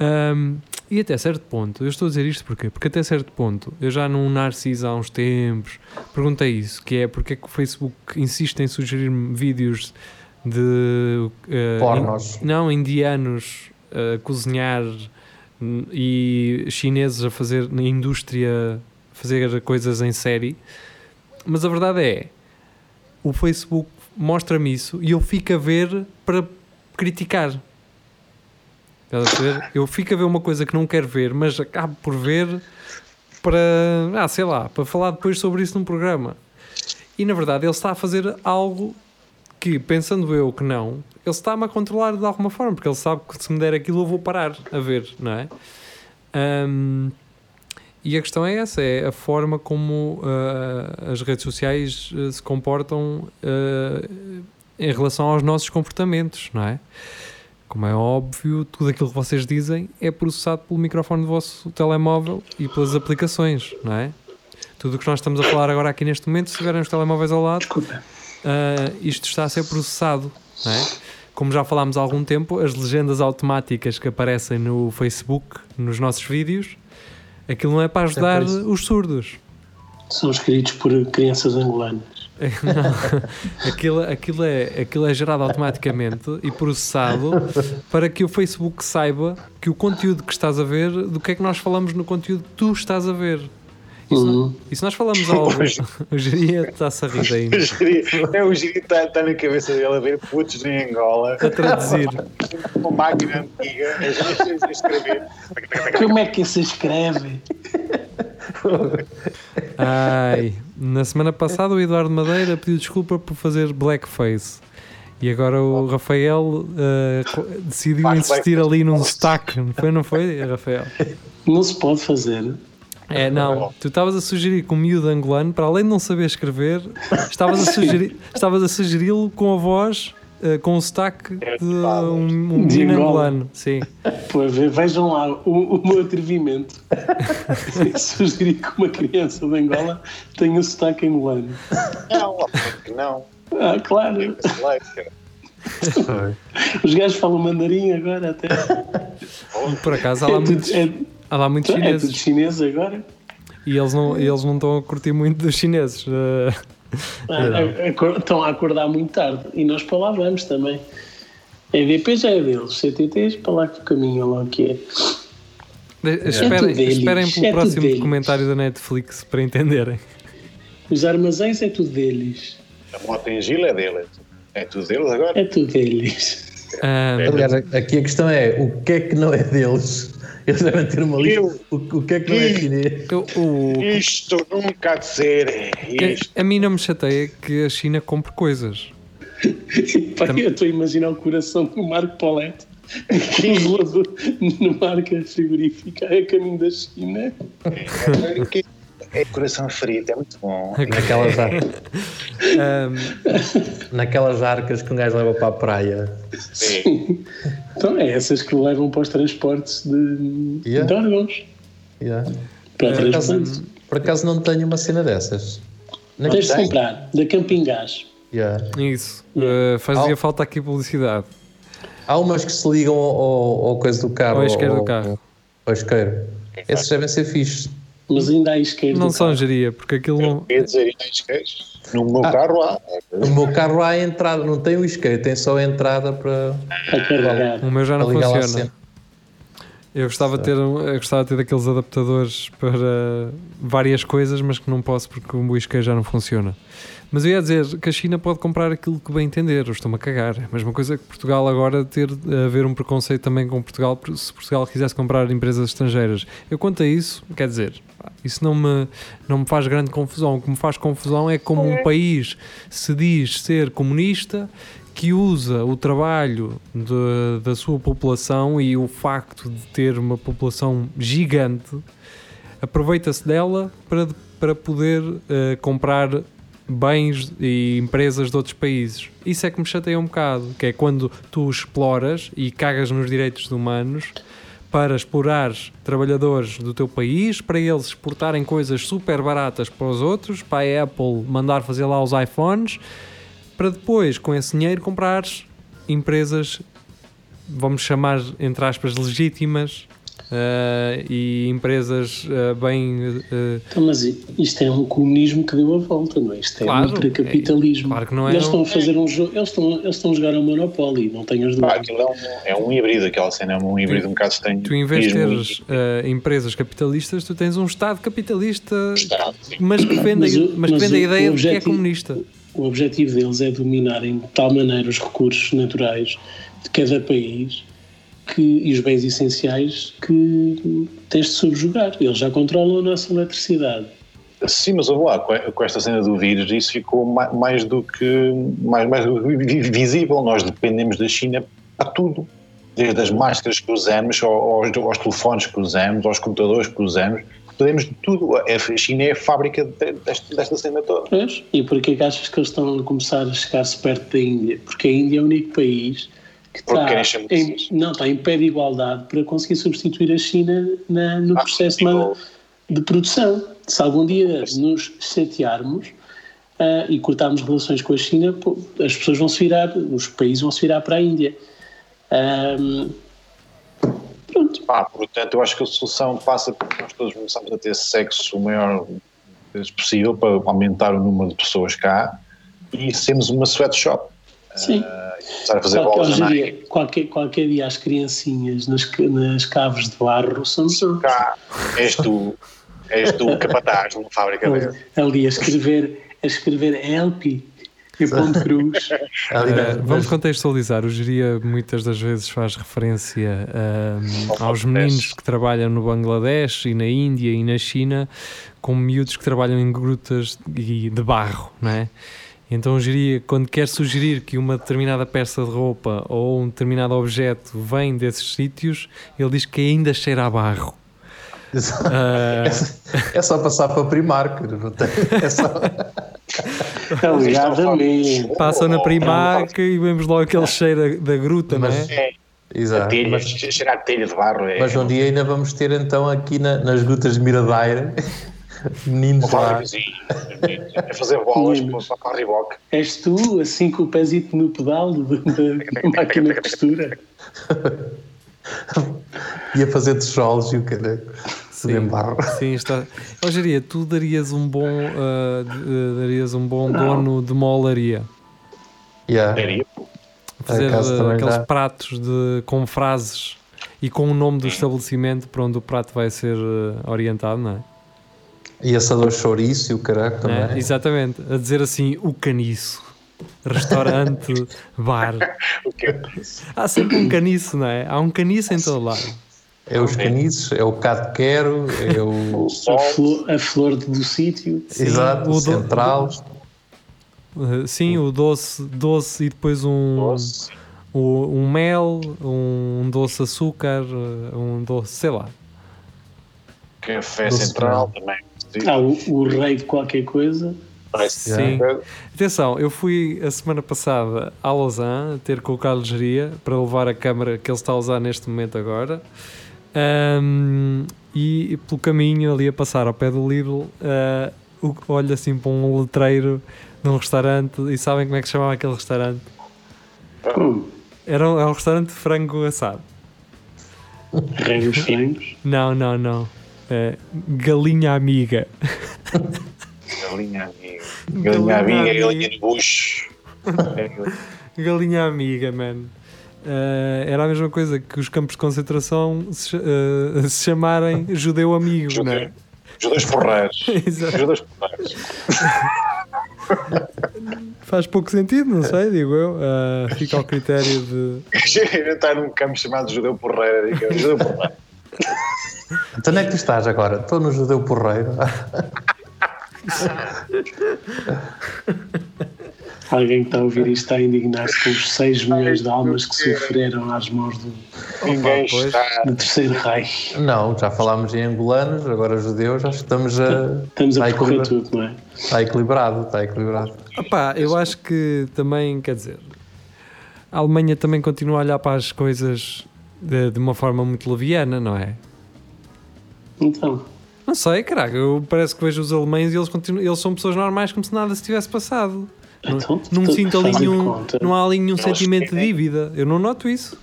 Hum, e até certo ponto, eu estou a dizer isto porquê? Porque até certo ponto, eu já num Narciso há uns tempos perguntei isso, que é porque é que o Facebook insiste em sugerir-me vídeos de eh, Pornos. in- não indianos a cozinhar e chineses a fazer na indústria fazer coisas em série mas a verdade é o Facebook mostra-me isso e eu fico a ver para criticar Estás a perceber? eu fico a ver uma coisa que não quero ver mas acabo por ver para, ah, sei lá, para falar depois sobre isso num programa. E na verdade ele está a fazer algo que, pensando eu que não, ele está-me a controlar de alguma forma, porque ele sabe que se me der aquilo eu vou parar a ver, não é? Ahm, e a questão é essa, é a forma como ah, as redes sociais ah, se comportam ah, em relação aos nossos comportamentos, não é? Como é óbvio, tudo aquilo que vocês dizem é processado pelo microfone do vosso telemóvel e pelas aplicações, não é? Tudo o que nós estamos a falar agora aqui neste momento, se tiverem os telemóveis ao lado, ah, isto está a ser processado, não é? Como já falámos há algum tempo, as legendas automáticas que aparecem no Facebook, nos nossos vídeos, aquilo não é para ajudar isso. os surdos. São escritos por crianças angolanas. Não. aquilo, aquilo, é, aquilo é gerado automaticamente e processado para que o Facebook saiba que o conteúdo que estás a ver, do que é que nós falamos no conteúdo que tu estás a ver. E se, Uhum. e se nós falamos algo, o geria está-se a rir ainda, É o que está, está na cabeça dele a ver putos em Angola, a traduzir. uma máquina antiga, a escrever. Como é que se escreve? Ai, na semana passada o Eduardo Madeira pediu desculpa por fazer blackface. E agora o Rafael eh, co- decidiu Faz insistir blackface. ali num destaque, não foi? Não foi, Rafael? Não se pode fazer. É, não. Tu estavas a sugerir que um miúdo angolano, para além de não saber escrever, estavas a sugerir, estavas a sugeri-lo com a voz, eh, com o sotaque de um, um De angolano. Sim. Ve- vejam lá o, o meu atrevimento. Sugerir que uma criança de Angola tenha o sotaque angolano. Não, obviamente que não. Ah, claro. Os gajos falam mandarim agora até. Por acaso há lá É tudo, muitos, é, há lá muitos é tudo chineses chinês agora. e eles não, eles não estão a curtir muito dos chineses. eh, Ah, a- a- estão a acordar muito tarde. E nós para lá vamos também. A EDP já é deles, CTTs para lá que caminham lá o que é. de- esperem, deles, esperem é pelo tudo próximo deles. documentário da Netflix para entenderem. Os armazéns é tudo deles. A moto em Gila é dele. É tudo deles agora. É tudo deles. Ah, Aliás, aqui a questão é o que é que não é deles? Eles devem ter uma lista. Eu- O, o que é que não é chinês? eu- o- Isto nunca há de ser. Isto. a, a mim não me chateia que a China compre coisas. Pá, eu estou a imaginar o coração do Marco Paulette congelador numa marca frigorífica a caminho da China. É coração frito, é muito bom. Naquelas, ar- Ah, naquelas arcas que um gajo leva para a praia. Sim. Então é essas que levam para os transportes de, Yeah. de órgãos. Yeah. Para Por acaso, transportes. por acaso não tenho uma cena dessas. Nem Tens de comprar da Camping Gás. Yeah. isso. Ah, fazia Ao- falta aqui publicidade. Há umas que se ligam ao, ao, ao coisa do carro. Ao isqueiro do carro. Ao isqueiro. Esses devem ser fixes. Mas ainda há isqueiros. Não são geria, porque aquilo não. Quer dizer, ainda há isqueiros? No meu Ah. carro há. O meu carro há a entrada, não tem o isqueiro, tem só a entrada para, Para carregar. O meu já não funciona. Eu gostava, de ter, eu gostava de ter daqueles adaptadores para várias coisas, mas que não posso porque o isqueiro já não funciona. Mas eu ia dizer que a China pode comprar aquilo que bem entender, eu estou-me a cagar. É a mesma coisa que Portugal agora ter haver um preconceito também com Portugal, por- se Portugal quisesse comprar empresas estrangeiras. Eu quanto a isso, quer dizer, isso não me, não me faz grande confusão. O que me faz confusão é como um país se diz ser comunista que usa o trabalho de- da sua população e o facto de ter uma população gigante, aproveita-se dela para, para poder eh, comprar bens e empresas de outros países. Isso é que me chateia um bocado, que é quando tu exploras e cagas nos direitos humanos para explorar trabalhadores do teu país, para eles exportarem coisas super baratas para os outros, para a Apple mandar fazer lá os iPhones, para depois, com esse dinheiro, comprares empresas, vamos chamar, entre aspas, legítimas eh, e empresas eh, bem. eh, Então, mas isto é um comunismo que deu a volta, não é? Isto é Claro, um ultracapitalismo. é- claro que não é Eles um- estão a fazer um jogo, eles estão, eles estão a jogar a Monopoly, não tenho as Pá, dúvidas. aquilo é um, é um híbrido, aquela cena é um híbrido um bocado estranho. tu, em vez de teres empresas capitalistas, tu tens um Estado capitalista, Estado, mas que vende, Mas a- o- mas que vende a ideia o de que é objetivo- comunista. O objetivo deles é dominarem de tal maneira os recursos naturais de cada país que, e os bens essenciais que tens de subjugar. Eles já controlam a nossa eletricidade. Sim, mas ouve lá, com esta cena do vírus, isso ficou ma- mais do que mais, mais do que vi- visível. Nós dependemos da China para tudo. Desde as máscaras que usamos, ao- aos, aos telefones que usamos, aos computadores que usamos, dependemos de tudo. A China é a fábrica de- desta, desta cena toda. Pois, e porquê que achas que eles estão a começar a chegar-se perto da Índia? Porque a Índia é o único país que está querem em, não, está em pé de igualdade para conseguir substituir a China na- no Ah, processo de, de produção. Se algum dia nos chatearmos ah, e cortarmos relações com a China, pô, as pessoas vão se virar, os países vão se virar para a Índia. Ahm, pronto. Pá, portanto, eu acho que a solução passa porque nós todos começamos a ter sexo o maior possível para aumentar o número de pessoas cá e sermos uma sweatshop. Sim. Começar a fazer Qualquer, bolas qualquer, qualquer dia as criancinhas nas, nas caves de barro são nós. Cá, és tu, és tu o capataz numa fábrica dele. ali a escrever, a escrever help e ponto cruz. Ali, mas- vamos contextualizar. O Geria muitas das vezes faz referência ahm, aos meninos que trabalham no Bangladesh e na Índia e na China como miúdos que trabalham em grutas de barro, não é? Então Geria, quando quer sugerir que uma determinada peça de roupa ou um determinado objeto vem desses sítios, ele diz que ainda cheira a barro. Ah, É só passar para Primark, não tem- é só... Alegadamente. passam na Primark e vemos logo aquele cheiro da gruta, não Mas- é? É, Exato. telha, Mas, cheirar a telha de barro. É, mas um dia ainda vamos ter então aqui na- nas grutas de Miradeira meninos lá. é fazer bolas para, para a Reebok. És tu, assim com o pezito no pedal da máquina de costura. Ia fazer tijolos e o cara se em barro. Sim, está. Geria, tu darias um bom, ah, de- darias um bom dono de uma olaria. Yeah. Seria. Fazer também aqueles dá. pratos de, com frases e com o nome do estabelecimento para onde o prato vai ser ah, orientado, não é? E assador chouriço e o caraco Não é? também. Exatamente. A dizer assim, o caniço. Restaurante, bar. O? Há sempre um caniço, não é? Há um caniço em todo lado. É os caniços, é o cado quero, é o. A flor, a flor do sítio. Exato, o o do- central. Ah, sim, o doce, doce e depois um, Doce. o- um mel, um doce açúcar, ah, um doce, sei lá. Café Doce Central também. Há o, o rei de qualquer coisa. Sim. Atenção, eu fui a semana passada a Lausanne ter com o Carlos Geria para levar a câmara que ele está a usar neste momento agora. Ahm, e pelo caminho ali a passar ao pé do Lidl, ah, o- olho assim para um letreiro de um restaurante e sabem como é que se chamava aquele restaurante? Hum, Era um, é um restaurante de frango assado. frangos. Não, não, não. É, galinha amiga. Galinha amiga. Galinha amiga, galinha de bucho. Galinha amiga, man. Uh, era a mesma coisa que os campos de concentração se, uh, se chamarem judeu amigo, Judeu. não é? Judeus porreiros. Judeus porreiros. Faz pouco sentido, não sei, digo eu. Uh, fica ao critério de. Está num campo chamado Judeu Porreiro. Judeu Porreiro. Então onde é que tu estás agora? Estou no Judeu Porreiro. Alguém que está a ouvir isto está a indignar-se com os 6 milhões de almas que sofreram às mãos do, Ninguém está. do terceiro rei. Não, já falámos em angolanos, agora judeus, já estamos a. Estamos a está, percorrer tudo, não é? está equilibrado, está equilibrado. Opá, eu acho que também, quer dizer, a Alemanha também continua a olhar para as coisas de, de uma forma muito leviana, não é? Então, Não sei, caraca, eu parece que vejo os alemães e eles, continuam, eles são pessoas normais como se nada se tivesse passado. Não, Então, não tu- sinto ali nenhum, conta. não há ali nenhum Eles sentimento de querem- dívida. Eu não noto isso.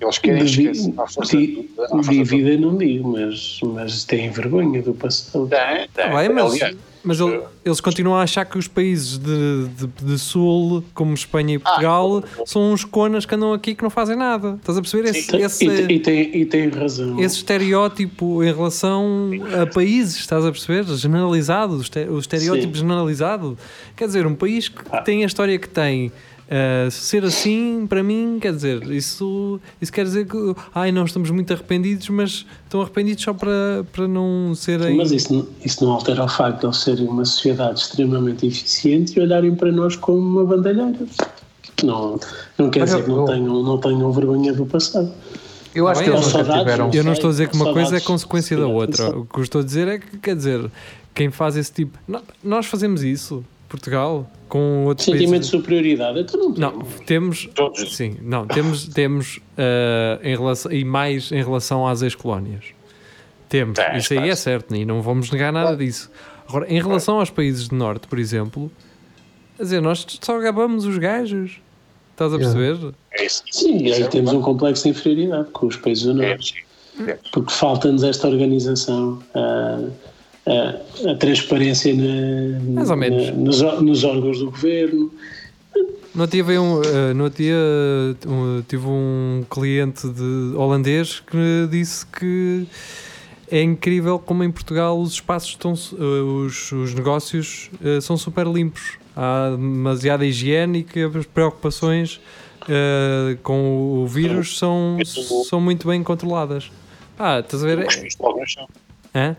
Eles querem de, esquecer à força de, à força de vida não digo, mas, mas têm vergonha do passado. Tem, tem. Bem, mas, Aliás, mas ele- eles continuam a achar que os países de, de, de Sul, como Espanha e Portugal, são uns conas que andam aqui que não fazem nada. Estás a perceber? Esse, esse, e, e, tem, e tem razão. esse estereótipo em relação a países, estás a perceber? Generalizado, o estereótipo Sim. generalizado. Quer dizer, um país que Ah. tem a história que tem. Uh, ser assim, para mim, quer dizer, isso, isso quer dizer que ai, não estamos muito arrependidos, mas estão arrependidos só para, para não serem. Mas isso, não- isso não altera o facto de eles serem uma sociedade extremamente eficiente e olharem para nós como uma bandalheira. Não, não quer Mas dizer eu- que não eu- tenham, não tenham vergonha do passado. Eu acho Bem, que eles nunca tiveram. não Eu não estou a dizer que uma coisa é consequência da outra. O que eu estou a dizer é que, quer dizer, quem faz esse tipo. Nó- Nós fazemos isso, Portugal, com outros Sentimento de países. superioridade. Então não, Não, temos. Todos. Sim, não, temos, temos uh, em relação, e mais em relação às ex-colónias. Temos, Tens, isso aí é certo, e não vamos negar nada disso. Agora, em relação aos países do Norte, por exemplo, quer dizer, nós só gabamos os gajos. Estás a perceber? É. Sim, e aí é temos um complexo de inferioridade com os países do É, Norte. sim. É. Porque falta-nos esta organização, a, a, a transparência na- Mais ou na- menos. nos, ó- nos órgãos do governo. No outro dia, veio um, eh, no outro dia uh, um, tive um cliente de holandês que disse que é incrível como em Portugal os espaços estão, eh, os, os negócios eh, são super limpos. Há demasiada higiene e que as preocupações eh, com o vírus são, são muito bem controladas. Ah, estás a ver? Cuspiste logo no chão. Hã?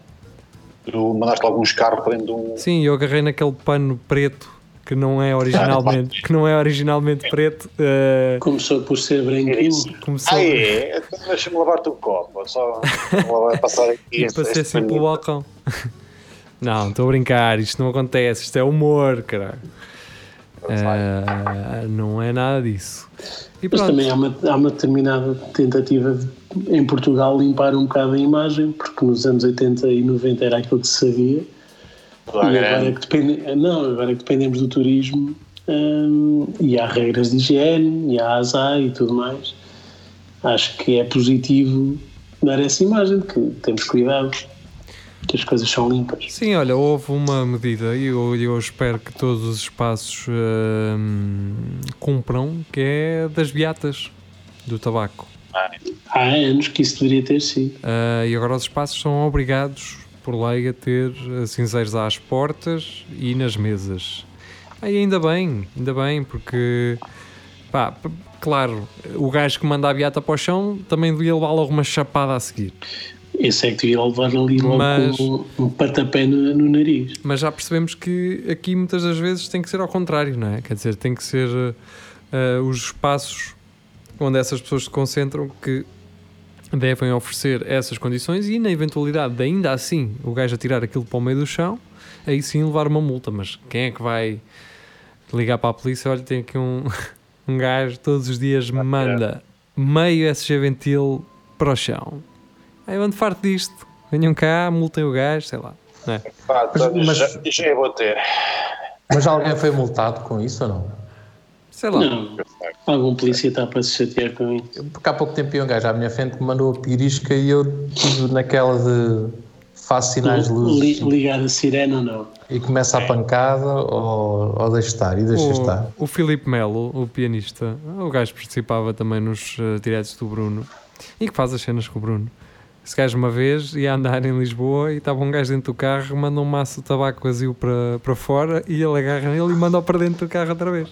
Tu mandaste alguns carros para dentro de um. Sim, eu agarrei naquele pano preto que não é originalmente, que não é originalmente preto. eh, Começou por ser branquinho. começou, Ah, é? Então deixa-me lavar-te o copo. Só passar aqui. E este- passei este assim pelo balcão. Não, estou a brincar, isto não acontece, isto é humor, caralho. Ah, não é nada disso. E Mas pronto, também há uma, há uma determinada tentativa de, em Portugal, limpar um bocado a imagem, porque nos anos 80 e 90 era aquilo que se sabia. E agora grande. que, depende, não, agora que dependemos do turismo hum, e há regras de higiene, e há ASA e tudo mais, acho que é positivo dar essa imagem de que temos cuidado, que as coisas são limpas. sim, olha, houve uma medida e eu, eu espero que todos os espaços hum, cumpram, que é das beatas do tabaco. Há anos que isso deveria ter sido. Ah, e agora os espaços são obrigados, por lei, a ter ah, cinzeiros às portas e nas mesas. Aí ainda bem, ainda bem, porque pá, claro, o gajo que manda a beata para o chão também devia levar logo uma chapada a seguir. Esse é que devia levar ali logo Mas- um, um patapé no, no nariz. Mas já percebemos que aqui muitas das vezes tem que ser ao contrário, não é? Quer dizer, tem que ser ah, os espaços onde essas pessoas se concentram que devem oferecer essas condições e na eventualidade de ainda assim o gajo atirar aquilo para o meio do chão, aí sim levar uma multa. Mas quem é que vai ligar para a polícia? Olha, tem aqui um, um gajo todos os dias me manda meio SG Ventil para o chão. Aí eu ando farto disto. Venham cá, multem o gajo, sei lá. É? Pá, Mas- mas- já, já é vou ter. Mas alguém foi multado com isso ou não? Sei lá. Não, algum polícia está para se chatear com isso. Porque há pouco tempo ia um gajo à minha frente que me mandou a pirisca e eu estive naquela de faz sinais de luz Li, ligar a sirene ou não. e começa a pancada ou, ou deixa estar e deixa estar. O, o Filipe Melo, o pianista, o gajo participava também nos uh, diretos do Bruno e que faz as cenas com o Bruno. Esse gajo uma vez ia andar em Lisboa e estava um gajo dentro do carro, manda um maço de tabaco vazio para, para fora e ele agarra nele e manda-o para dentro do carro outra vez.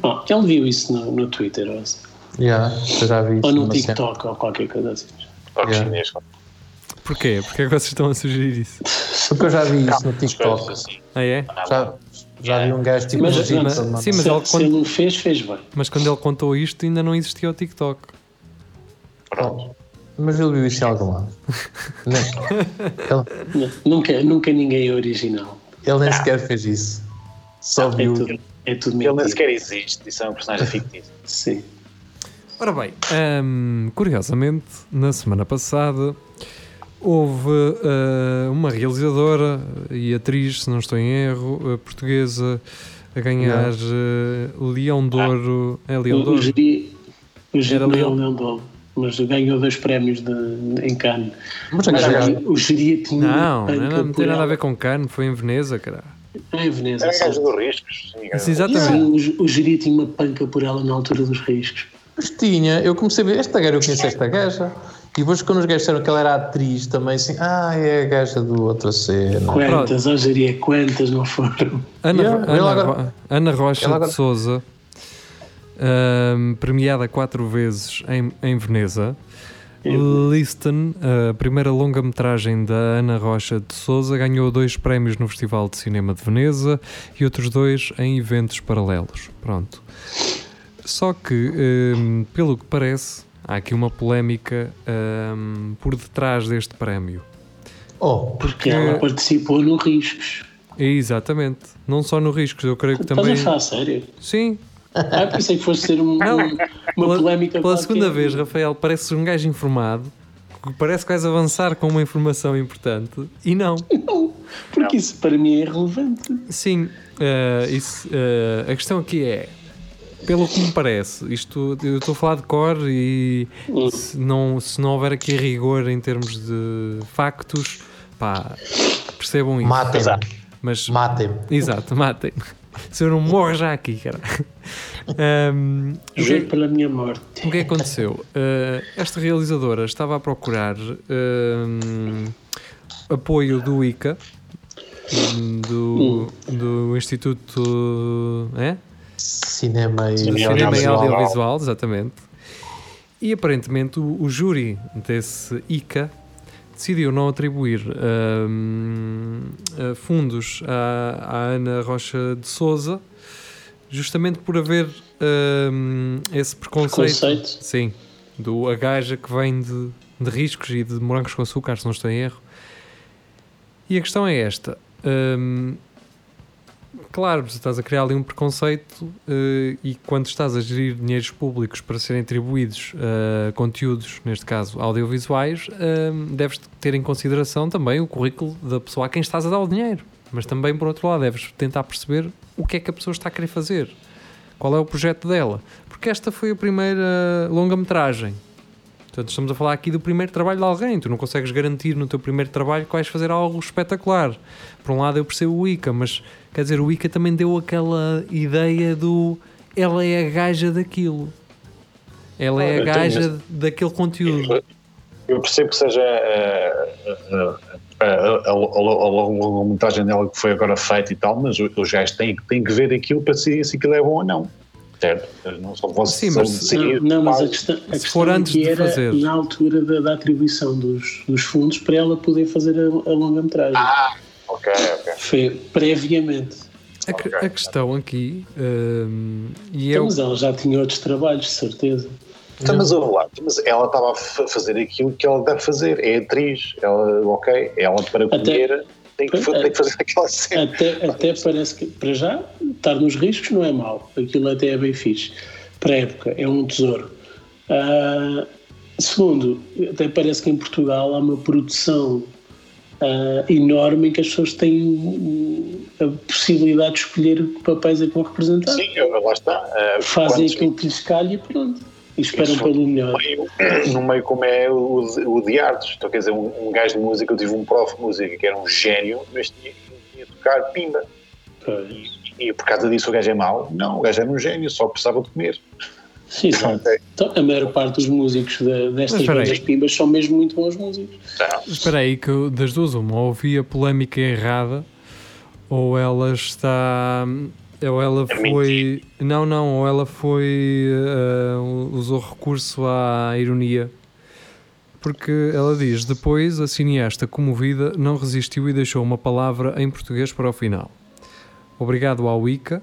Bom, ele viu isso no, no Twitter ou, assim. Yeah, já vi isso. ou no numa cena. TikTok ou qualquer coisa assim. Toque Yeah. chinês. Porquê? Porquê é que vocês estão a sugerir isso? Porque eu já vi isso no TikTok. assim. Ah, é? Já, já vi um gajo tipo Mas- Egito, mas- mano. sim, mas se, ele se quando- ele o fez, fez bem. Mas quando ele contou isto ainda não existia o TikTok. Oh, Mas ele viu isso em algum lado. Ele, Não, Nunca, nunca ninguém é original. ele nem sequer fez isso. Só É viu. tudo, é tudo Ele nem sequer existe, isso é um personagem fictício. Sim. Ora bem, hum, curiosamente, na semana passada houve ah, uma realizadora e atriz, se não estou em erro, ah, portuguesa, a ganhar ah, Leão de Ouro. É Leão de O, o Ouro? Não é Leão. o Leão de Ouro, mas ganhou dois prémios de, em Cannes. Mas Mas o Geri tinha Não, não, não, tem nada a ver com Cannes, foi em Veneza, cara. É em Veneza. Era sim. gajo do riscos. sim, exatamente. Sim, o, o Geri tinha uma panca por ela na altura dos riscos. Mas tinha, eu comecei a ver, esta gaja, eu conheço esta gaja. E depois quando os gajos disseram que ela era atriz também, assim, ah, é a gaja do outra cena. Quantas, Geri, é quantas não foram? Ana, Yeah, Ana, agora- Ana Rocha agora- de Souza, premiada quatro vezes em, em Veneza. Listen, a primeira longa-metragem da Ana Rocha de Souza, ganhou dois prémios no Festival de Cinema de Veneza e outros dois em eventos paralelos. Pronto. Só que, hum, pelo que parece, há aqui uma polémica hum, por detrás deste prémio. Oh, Porque ela participou no Riscos. Exatamente. Não só no Riscos, eu creio que Estás também. a falar a sério? Sim, Ah, pensei que fosse ser um- Não. um- uma pela, polémica pela qualquer. segunda vez, Rafael, pareces um gajo informado, que parece que vais avançar com uma informação importante e não. Não, porque isso para mim é irrelevante. Sim, eh, isso, eh, a questão aqui é, pelo que me parece, isto eu estou a falar de cor e Hum. se não, se não houver aqui rigor em termos de factos, pá, percebam isso. matem-me, Mas, matem-me. exato, matem. Se eu não morro já aqui, cara. Que é- Juro pela minha morte. O que é que aconteceu? Uh, esta realizadora estava a procurar um, apoio do ICA, um, do, do Instituto é? Cinema e Cinema Cinema e Audiovisual. Audiovisual, exatamente. E aparentemente o, o júri desse ICA decidiu não atribuir uh, fundos à, à Ana Rocha de Souza, justamente por haver um, esse preconceito. Conceito. Sim, do a gaja que vem de, de riscos e de morangos com açúcar, se não estou em erro. E a questão é esta. hum, claro, estás a criar ali um preconceito eh, e quando estás a gerir dinheiros públicos para serem atribuídos a conteúdos, neste caso audiovisuais, hum, deves ter em consideração também o currículo da pessoa a quem estás a dar o dinheiro. Mas também, por outro lado, deves tentar perceber o que é que a pessoa está a querer fazer. Qual é o projeto dela? Porque esta foi a primeira longa-metragem. Portanto, estamos a falar aqui do primeiro trabalho de alguém. Tu não consegues garantir no teu primeiro trabalho que vais fazer algo espetacular. Por um lado, eu percebo o Ica, mas quer dizer, o Ica também deu aquela ideia do ela é a gaja daquilo. Ela é a gaja daquele conteúdo. Eu percebo que seja eh, eh, a, a, a, longa-metragem dela que foi agora feita e tal, mas os gajos têm, têm que ver aquilo para decidir se aquilo é bom ou não. Certo? Eles não só vão Sim, mas- decidir. Não, mas a questão, a se questão for antes aqui de era fazer. na altura da, da atribuição dos, dos fundos para ela poder fazer a, a longa-metragem. Ah, ok, ok. Foi previamente. A, que- Ok. a questão aqui, hum, e Então, eu, mas ela já tinha outros trabalhos, de certeza. Então, mas, ouve lá, mas ela estava a fa- fazer aquilo que ela deve fazer, é atriz, ela, ok, ela para comer tem que, tem que fazer aquela cena. Até, até parece que, para já, estar nos riscos não é mau. Aquilo até é bem fixe. Para a época, é um tesouro. Ah, segundo, até parece que em Portugal há uma produção ah, enorme em que as pessoas têm hum, a possibilidade de escolher que papéis é que vão representar. Sim, lá está. eh, Fazem quantos- aquilo que lhes calha e pronto. e esperam Isso. pelo melhor. No meio, no meio como é o, o de artes. Então, quer dizer, um, um gajo de música, eu tive um prof de música que era um gênio, mas tinha, tinha tocar pimba. Pois. E, e por causa disso o gajo é mau? Não, o gajo era um gênio, só precisava de comer. Sim, exato. Então, a maior parte dos músicos destas bandas pimbas são mesmo muito bons músicos. Tá. Espera aí, que das duas, uma, ou ouvi a polémica errada, ou ela está. Ou ela É foi. Não, não, ou ela foi. eh, usou recurso à ironia. Porque ela diz: depois a cineasta comovida não resistiu e deixou uma palavra em português para o final. Obrigado ao ICA,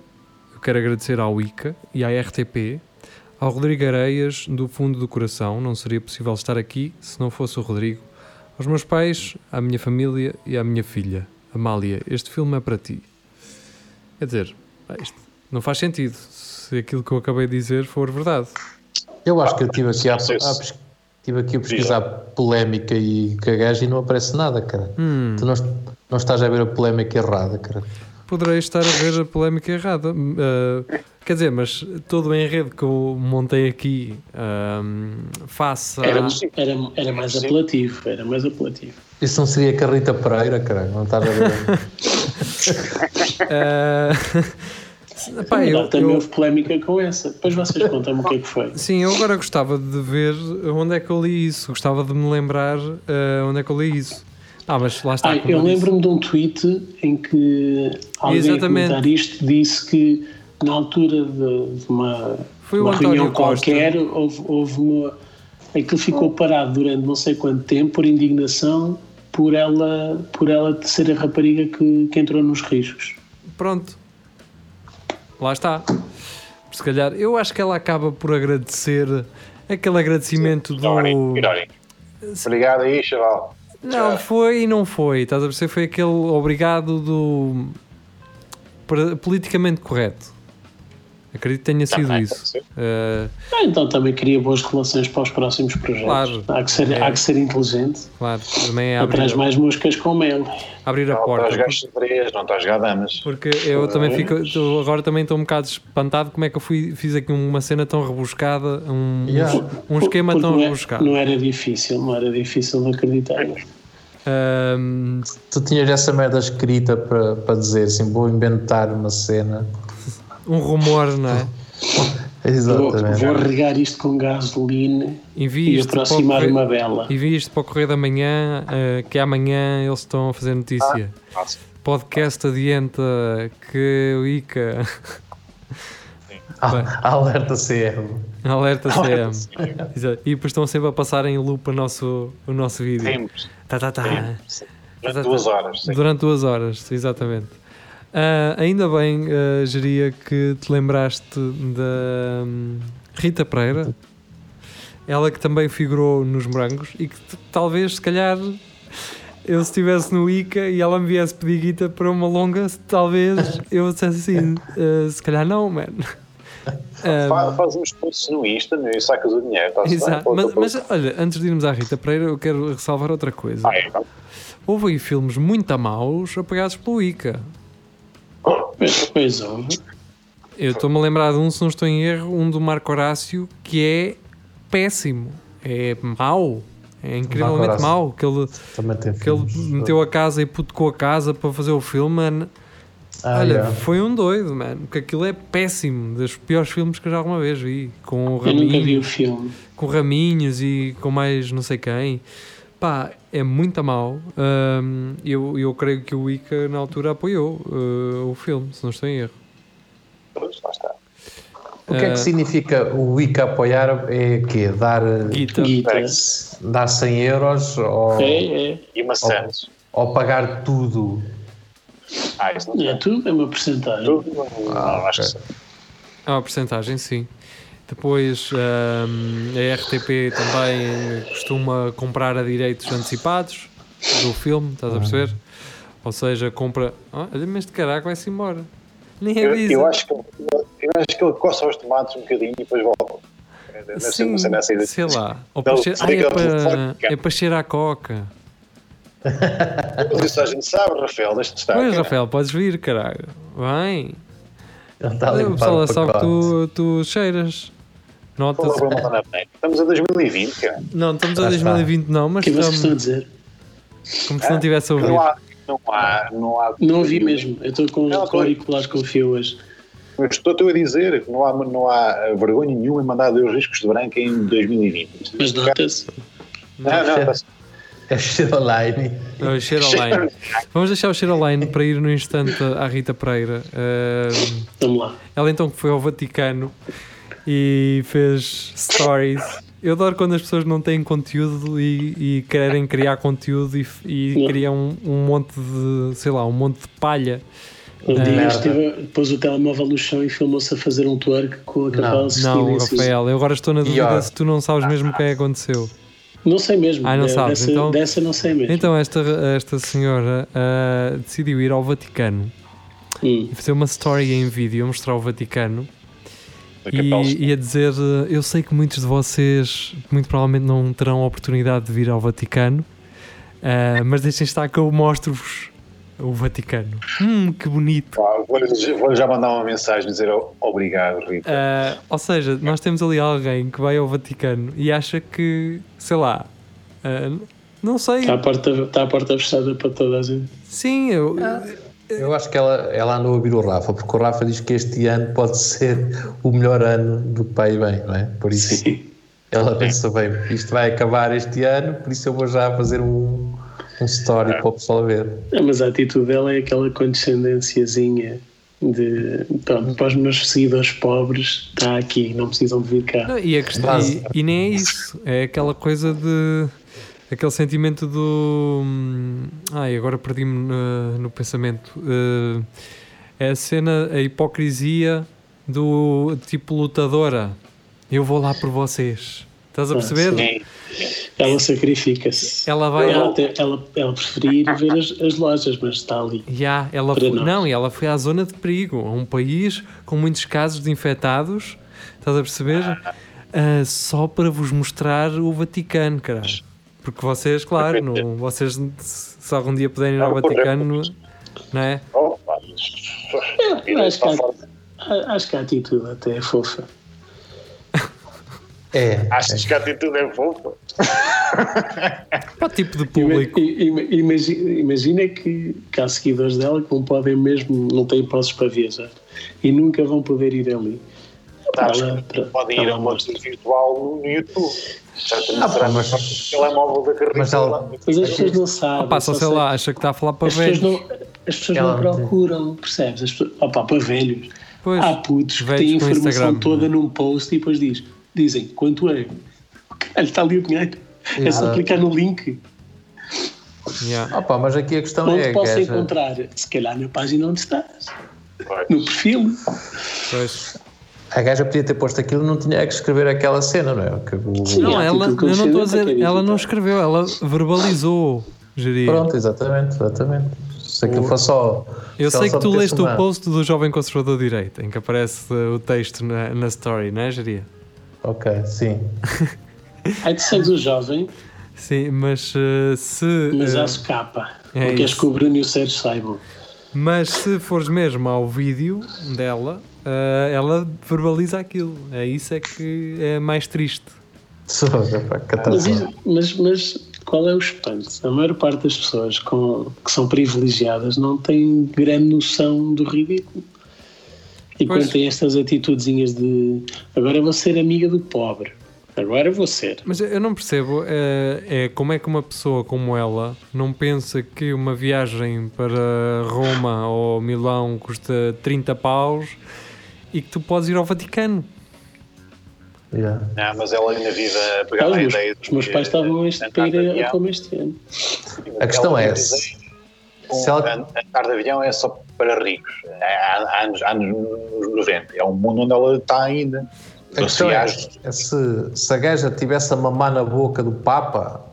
eu quero agradecer ao ICA e à RTP, ao Rodrigo Areias, do fundo do coração. Não seria possível estar aqui se não fosse o Rodrigo. Aos meus pais, à minha família e à minha filha, Amália, este filme é para ti. Quer dizer, isto não faz sentido se aquilo que eu acabei de dizer for verdade. Eu acho que eu estive aqui a, a aqui a pesquisar polémica e cagajo e não aparece nada, cara. Hum, Tu não, não estás a ver a polémica errada, cara. Poderei estar a ver a polémica errada. Uh, quer dizer, mas todo o enredo que eu montei aqui um, face a. Era, era, era mais apelativo, era mais apelativo. Isso não seria Carrita Pereira, cara. Não estás a ver. Uh, pá, eu- também eu- houve polémica com essa. Depois vocês contam-me o que é que foi. Sim, eu agora gostava de ver onde é que eu li isso. Gostava de me lembrar uh, onde é que eu li isso. Ah, mas lá está. Ah, como eu lembro-me de um tweet em que alguém a Exatamente. comentar isto disse que na altura de, de uma, Foi uma reunião Costa. qualquer houve, houve uma. Aquilo ficou parado durante não sei quanto tempo por indignação por ela, por ela ser a rapariga que, que entrou nos riscos. Pronto. Lá está. Se calhar, eu acho que ela acaba por agradecer aquele agradecimento do. Irónico. Obrigado aí, chaval. Não, foi e não foi. Estás a perceber? Foi aquele obrigado do. para- politicamente correto. Acredito que tenha sido Também, isso. Eh, Ah, então também queria boas relações para os próximos projetos. Claro. Há, que ser, É. há que ser inteligente. claro, também é Atrás abrir, mais moscas com mel. abrir a Não está a porta. jogar xadrez, não está a jogar damas. Porque eu também fico. tô- agora também estou um bocado espantado como é que eu fui, fiz aqui uma cena tão rebuscada, um, Yeah. um esquema Porque tão não, é- rebuscado. não era difícil, não era difícil de acreditar. Ahm, tu tinhas essa merda escrita para, para dizer assim: vou inventar uma cena. Um rumor, não é? Vou, Exatamente. vou regar isto com gasolina Envie e aproximar uma vela. envie isto para o Correio da Manhã, eh, que amanhã eles estão a fazer notícia. Fácil. Podcast adianta que o ICA Ah, alerta CR. alerta CM. Exato. E depois estão sempre a passar em loop o nosso, o nosso vídeo. Temos. Tá, tá, tá. Durante duas horas. sim. Durante duas horas, exatamente. Ah, ainda bem, ah, Geria, que te lembraste da hum, Rita Pereira, ela que também figurou nos Morangos e que talvez, se calhar, eu se estivesse no ICA e ela me viesse pedir guita para uma longa, talvez eu dissesse assim: ah, se calhar não, mano. Fa- Faz uns posts no Insta meu, e sacas o dinheiro. Tá Exato. Mas, mas olha, antes de irmos à Rita Pereira, eu quero ressalvar outra coisa. Ah, é, Houve aí filmes muito a maus apoiados pelo ICA. Pois, houve. Eu estou-me a lembrar de um, se não estou em erro, um do Marco Horácio que é péssimo, é mau, é incrivelmente mau. Que ele, que ele meteu a casa e putecou a casa para fazer o filme, mano. Ah, Olha, yeah. foi um doido, mano. Porque aquilo é péssimo, dos piores filmes que eu já alguma vez vi. Com o Eu nunca vi o Raminhos, filme. com Raminhos e com mais não sei quem. Pá, é muito mau. Ahm, eu, eu creio que o Ica na altura apoiou uh, o filme, se não estou em erro. Pois, lá está. O que é Ah. que significa o ICA apoiar? É quê? Dar, Guita. Guita. dar 100 euros ou, É, é. E maçãs. ou pagar tudo? Ah, isso não É tudo, é uma porcentagem. Tudo, não, Ah, acho que ok. sim. É uma porcentagem, sim. Depois ahm, a RTP também costuma comprar a direitos antecipados do filme, estás a perceber? Ou seja, compra. Ah, olha, mas este caraca vai-se embora. Nem Eu, avisa. eu acho que, eu acho que ele coça os tomates um bocadinho e depois volta. Deve ser Sim, uma cena assim. sei lá. Ou para ah, é, para, é para cheirar a coca. Mas isso a gente sabe, Rafael, deixa de estar. pois, cara. Rafael, podes vir, caralho. Vem. Ele está a o pessoal sabe que tu, tu cheiras. Nota-se. Estamos a 2020, cara. Não, estamos a Já está. 2020 não, mas O que vocês estão a estamos dizer? como se não tivesse a ouvir. Não há, não há, não há. Não ouvi mesmo. Eu estou com, Não, auriculares com fio hoje. Mas estou-te a dizer que não há, não há vergonha nenhuma em mandar dois riscos de branco em 2020. Mas nota-se. Não, não, É Shadowline. É o Cheroline. Vamos deixar o Cheroline para ir no instante à Rita Pereira. Uh, Vamos lá. ela então que foi ao Vaticano e fez stories. Eu adoro quando as pessoas não têm conteúdo e, e querem criar conteúdo e, e criam um, um monte de, sei lá, um monte de palha. Um dia esteve, pôs o telemóvel no chão e filmou-se a fazer um twerk com a Capela Não, Não. Rafael, eu agora estou na dúvida se tu não sabes mesmo o que é que aconteceu. Não sei mesmo. Ah, não De- sabes, dessa, então- dessa não sei mesmo. Então esta, esta senhora ah, decidiu ir ao Vaticano Hum. e fazer uma story em vídeo a mostrar o Vaticano da e, e a dizer eh, eu sei que muitos de vocês muito provavelmente não terão a oportunidade de vir ao Vaticano ah, mas deixem estar que eu mostro-vos o Vaticano. Hum, que bonito. Pá, Vou-lhe vou já mandar uma mensagem dizer obrigado, Rita. Ah, ou seja, nós temos ali alguém que vai ao Vaticano e acha que sei lá ah, não sei, Está, a porta, está a porta fechada para toda a gente. sim, eu, Eu acho que ela, ela andou a ouvir o Rafa, porque o Rafa diz que este ano pode ser o melhor ano do e bem, não é? Por isso Sim. ela pensa bem, isto vai acabar este ano, por isso eu vou já fazer um, um story para o pessoal ver. É, mas a atitude dela é aquela condescendênciazinha de pronto, para os meus seguidores pobres está aqui, não precisam de vir cá. Não, e, a questão, e, e nem é isso, é aquela coisa de. Aquele sentimento do. hum, Ai, agora perdi-me no, no pensamento. Uh, é a cena, a hipocrisia do tipo lutadora. Eu vou lá por vocês. Estás a Ah, perceber? Sim. Ela sacrifica-se. Ela vai. Ela, ela, ela preferia ir ver as, as lojas, mas está ali. Ya, ela foi, nós. não, e ela foi à zona de perigo, a um país com muitos casos de infectados, estás a perceber? Ah, só para vos mostrar o Vaticano, caralho. Porque vocês, claro, não, vocês se algum dia puderem ir ao Vaticano, não é? Eu acho, que a, a- acho que a atitude até é fofa. É, Achas que a atitude é fofa? Para o tipo de público. Imagina, imagina que, que há seguidores dela que não podem mesmo, não têm postos para viajar e nunca vão poder ir ali. Sabes Ela- que pronto, podem ir a uma mostra. loja virtual no YouTube. Ah, será mas- no telemóvel da carreira. Mas ela- Mas as pessoas não sabem. Opa, só sei sei- lá, acha que está a falar para As pessoas velhos. não, as pessoas Ela não não tem- procuram, percebes? As pessoas, opa, para velhos. Pois, Há putos que velhos têm a informação Instagram. toda num post e depois diz, dizem quanto é. Caralho, está ali o dinheiro. É só clicar no link. Ya. Opa, mas aqui a questão Onde é, posso gaja, encontrar? Se calhar na página onde estás. Vai. No perfil. Pois. A gaja podia ter posto aquilo não tinha que escrever aquela cena, não é? Que Sim. Não, ela, eu não estou a dizer, é ela não digital. escreveu, ela verbalizou, geria. Pronto, exatamente, exatamente. Se aquilo fosse só. Eu se sei só que tu leste uma- o post do Jovem Conservador de Direita, em que aparece uh, o texto na, na story, não é, Geria? Ok, sim. Aí tu segues o jovem, Sim, mas uh, se. mas uh, à socapa. é não queres que o Bruno e o Sérgio saibam. mas se fores mesmo ao vídeo dela, uh, ela verbaliza aquilo. É isso é que é mais triste. Mas, mas, mas qual é o espanto? A maior parte das pessoas com, que são privilegiadas não têm grande noção do ridículo. E Pois. quando têm estas atitudezinhas de agora vou ser amiga do pobre, agora vou ser. Mas eu não percebo é, é como é que uma pessoa como ela não pensa que uma viagem para Roma ou Milão custa 30 paus e que tu podes ir ao Vaticano. Yeah. Não, mas ela ainda vive a pegar Olha, a os, ideia de os meus pais estavam este, andar para de ir a, a Roma este ano. A questão ela é, ideia com- se ela- Andar de avião é só para ricos. Há, há anos, anos 90. É um mundo onde ela está ainda. A questão é, é se, se a gaja tivesse a mamar na boca do Papa,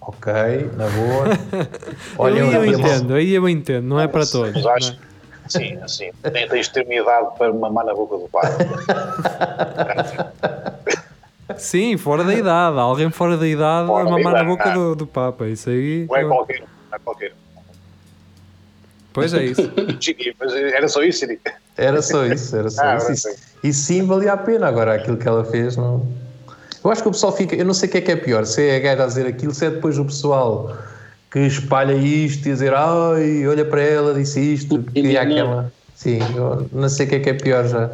ok, na boa. Olha, eu, eu uma- entendo, aí eu entendo, não é para todos. Mas é? acho, sim, assim, tem- tens de ter uma idade para mamar na boca do pai. Sim, fora da idade, alguém fora da idade Fora a mamar na boca do, do Papa, isso aí. Não é qualquer. Não é qualquer. Pois é isso. Mas era só isso, Chiqui. Era só isso, era só Ah, isso. sei. E sim valia a pena. Agora aquilo que ela fez não. Eu acho que o pessoal fica. Eu não sei o que é que é pior, se é a gaja a dizer aquilo, se é depois o pessoal que espalha isto e dizer ai, olha para ela, disse isto, e Não. aquela. Sim, eu não sei o que é que é pior já.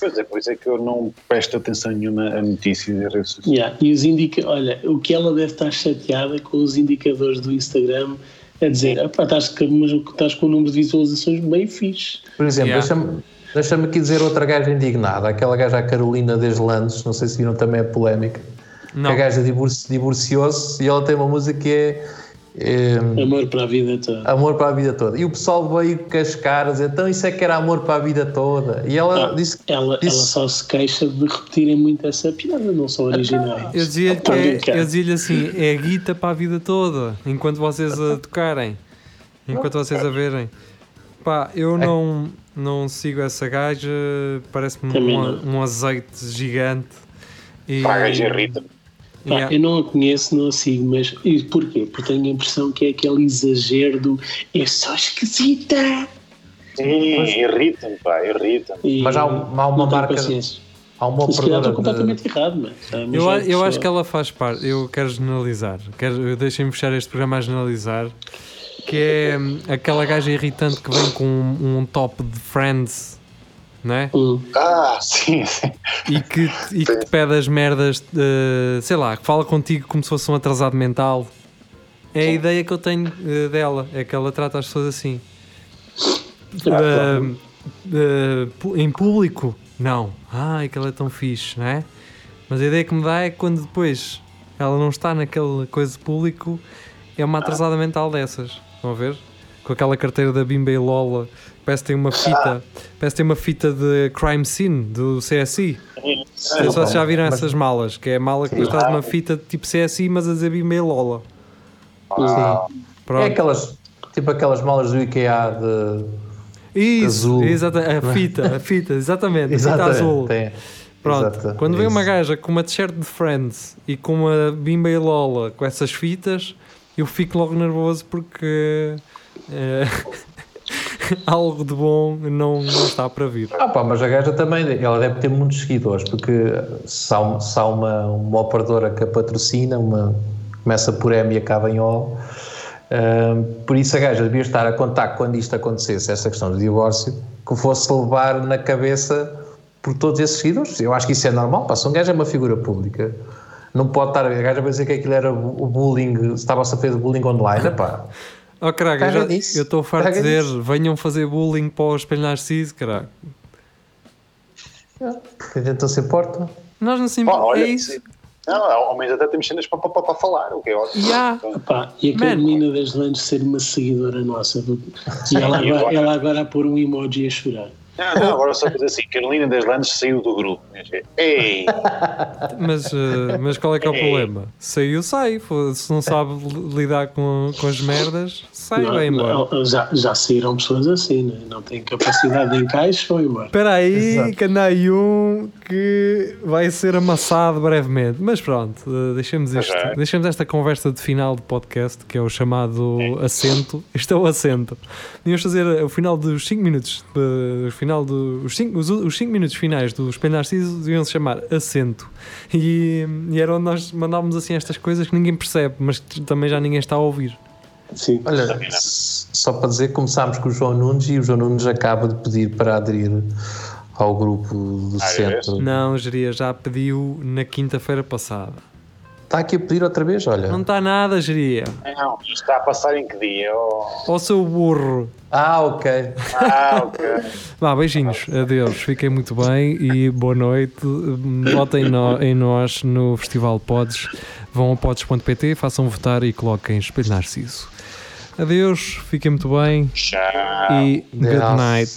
Pois é, por isso é que eu não presto atenção nenhuma a notícias e redes sociais. Yeah, E os indica... Olha, o que ela deve estar chateada com os indicadores do Instagram a dizer, "Epá, estás, com- mas estás com um número de visualizações bem fixe. Por exemplo, Yeah. deixa-me deixa aqui dizer outra gaja indignada, aquela gaja a Carolina Deslandes, não sei se viram também a polémica. Não. Que a gaja divorci- divorciou-se e ela tem uma música que é. É, Amor para a vida toda. Amor para a vida toda. E o pessoal veio cascar, a dizer, então isso é que era amor para a vida toda. E ela Ah, disse que. ela, disse- ela só se queixa de repetirem muito essa piada, não são originais. Eu dizia-lhe que Estou a é- eu dizia-lhe assim: é guita para a vida toda, enquanto vocês a tocarem, enquanto vocês a verem. Pá, eu não, não sigo essa gaja, parece-me um, um azeite gigante. E, Pá, a gaja irrita-me. Pá, Yeah. Eu não a conheço, não a sigo, mas e porquê? Porque tenho a impressão que é aquele exagero do eu sou esquisita. Sim, irrita-me, pá, irrita-me. Mas há há uma marca- paciência. Há uma Se calhar operadora estou completamente de, errado, mas, Eu, é eu acho só- que ela faz parte, eu quero generalizar, quero, deixem-me fechar este programa a generalizar, que é hum, aquela gaja irritante que vem com um, um top de Friends, é? Hum. Ah, sim, sim. E que, e que te pede as merdas, eh, sei lá, que fala contigo como se fosse um atrasado mental. É a ideia que eu tenho eh, dela, é que ela trata as pessoas assim. Eh, eh, pu- em público, não. Ai, que ela é tão fixe, não é? Mas a ideia que me dá é quando depois ela não está naquela coisa de público, é uma atrasada mental dessas. Estão a ver? Com aquela carteira da Bimba e Lola, parece que tem uma fita, parece que tem uma fita de crime scene do CSI. Não sei se já viram essas malas, que é a mala que depois traz uma fita tipo CSI, mas a dizer Bimba e Lola. Sim. Pronto. É aquelas. Tipo aquelas malas do IKEA de. Isso, azul. exata, a fita, a fita, exatamente, a fita azul. tem. Pronto, Exato, quando vem isso. uma gaja com uma t-shirt de Friends e com uma Bimba e Lola com essas fitas, eu fico logo nervoso porque eh, algo de bom não, não está para vir. Ah pá, mas a gaja também, ela deve ter muitos seguidores, porque se há, se há uma, uma operadora que a patrocina, uma, começa por M e acaba em O, ah, por isso a gaja devia estar a contar quando isto acontecesse, essa questão do divórcio, que fosse levar na cabeça por todos esses seguidores. Eu acho que isso é normal, pá, se um gajo é uma figura pública, não pode estar, a gaja vai dizer que aquilo era o bullying, estava-se a fazer bullying online, pá. Oh, caraca, eu já- eu estou farto de dizer, nisso. venham fazer bullying para o espelho narciso, caraca. A gente não se importa. Nós não se importa, olha, é isso. Não, ao menos até temos cenas para, para, para falar, o que é ótimo. Pá, e a Man. Carolina das Landes ser uma seguidora nossa. do- E ela agora, agora? ela agora a pôr um emoji a chorar. Não, não, agora só dizer assim, Carolina das Landes saiu do grupo. Ei! Mas, eh, mas qual é que é o Ei. problema? Saiu, sai. Se não sabe li- lidar com, com as merdas, sai, Não, vai embora. não, já, já saíram pessoas assim, né? não têm capacidade de encaixe, vão embora. Espera aí, Exato. que anda aí um que vai ser amassado brevemente. Mas pronto, eh, deixemos, isto, Pois é. deixemos esta conversa de final de podcast, que é o chamado assento. Isto é o assento. Devíamos fazer o final dos 5 minutos, eh, o final dos os 5 os, os cinco minutos finais do Espelho Narciso deviam se chamar assento. E, e era onde nós mandávamos assim estas coisas que ninguém percebe, mas que também já ninguém está a ouvir. Sim. Olha, só para dizer, começámos com o João Nunes e o João Nunes acaba de pedir para aderir ao grupo do Ah, é centro. Não, Geria, já pediu na quinta-feira passada. Está aqui a pedir outra vez, olha. Não está nada, Geria. Não, isto está a passar em que dia? Oh. Ó seu burro. Ah, ok. Ah, ok. Vá, beijinhos, adeus, fiquem muito bem e boa noite. Votem no- em nós no Festival Pods. Vão a pods.pt, façam votar e coloquem Espelho Narciso. Adeus, fiquem muito bem Tchau. e good night.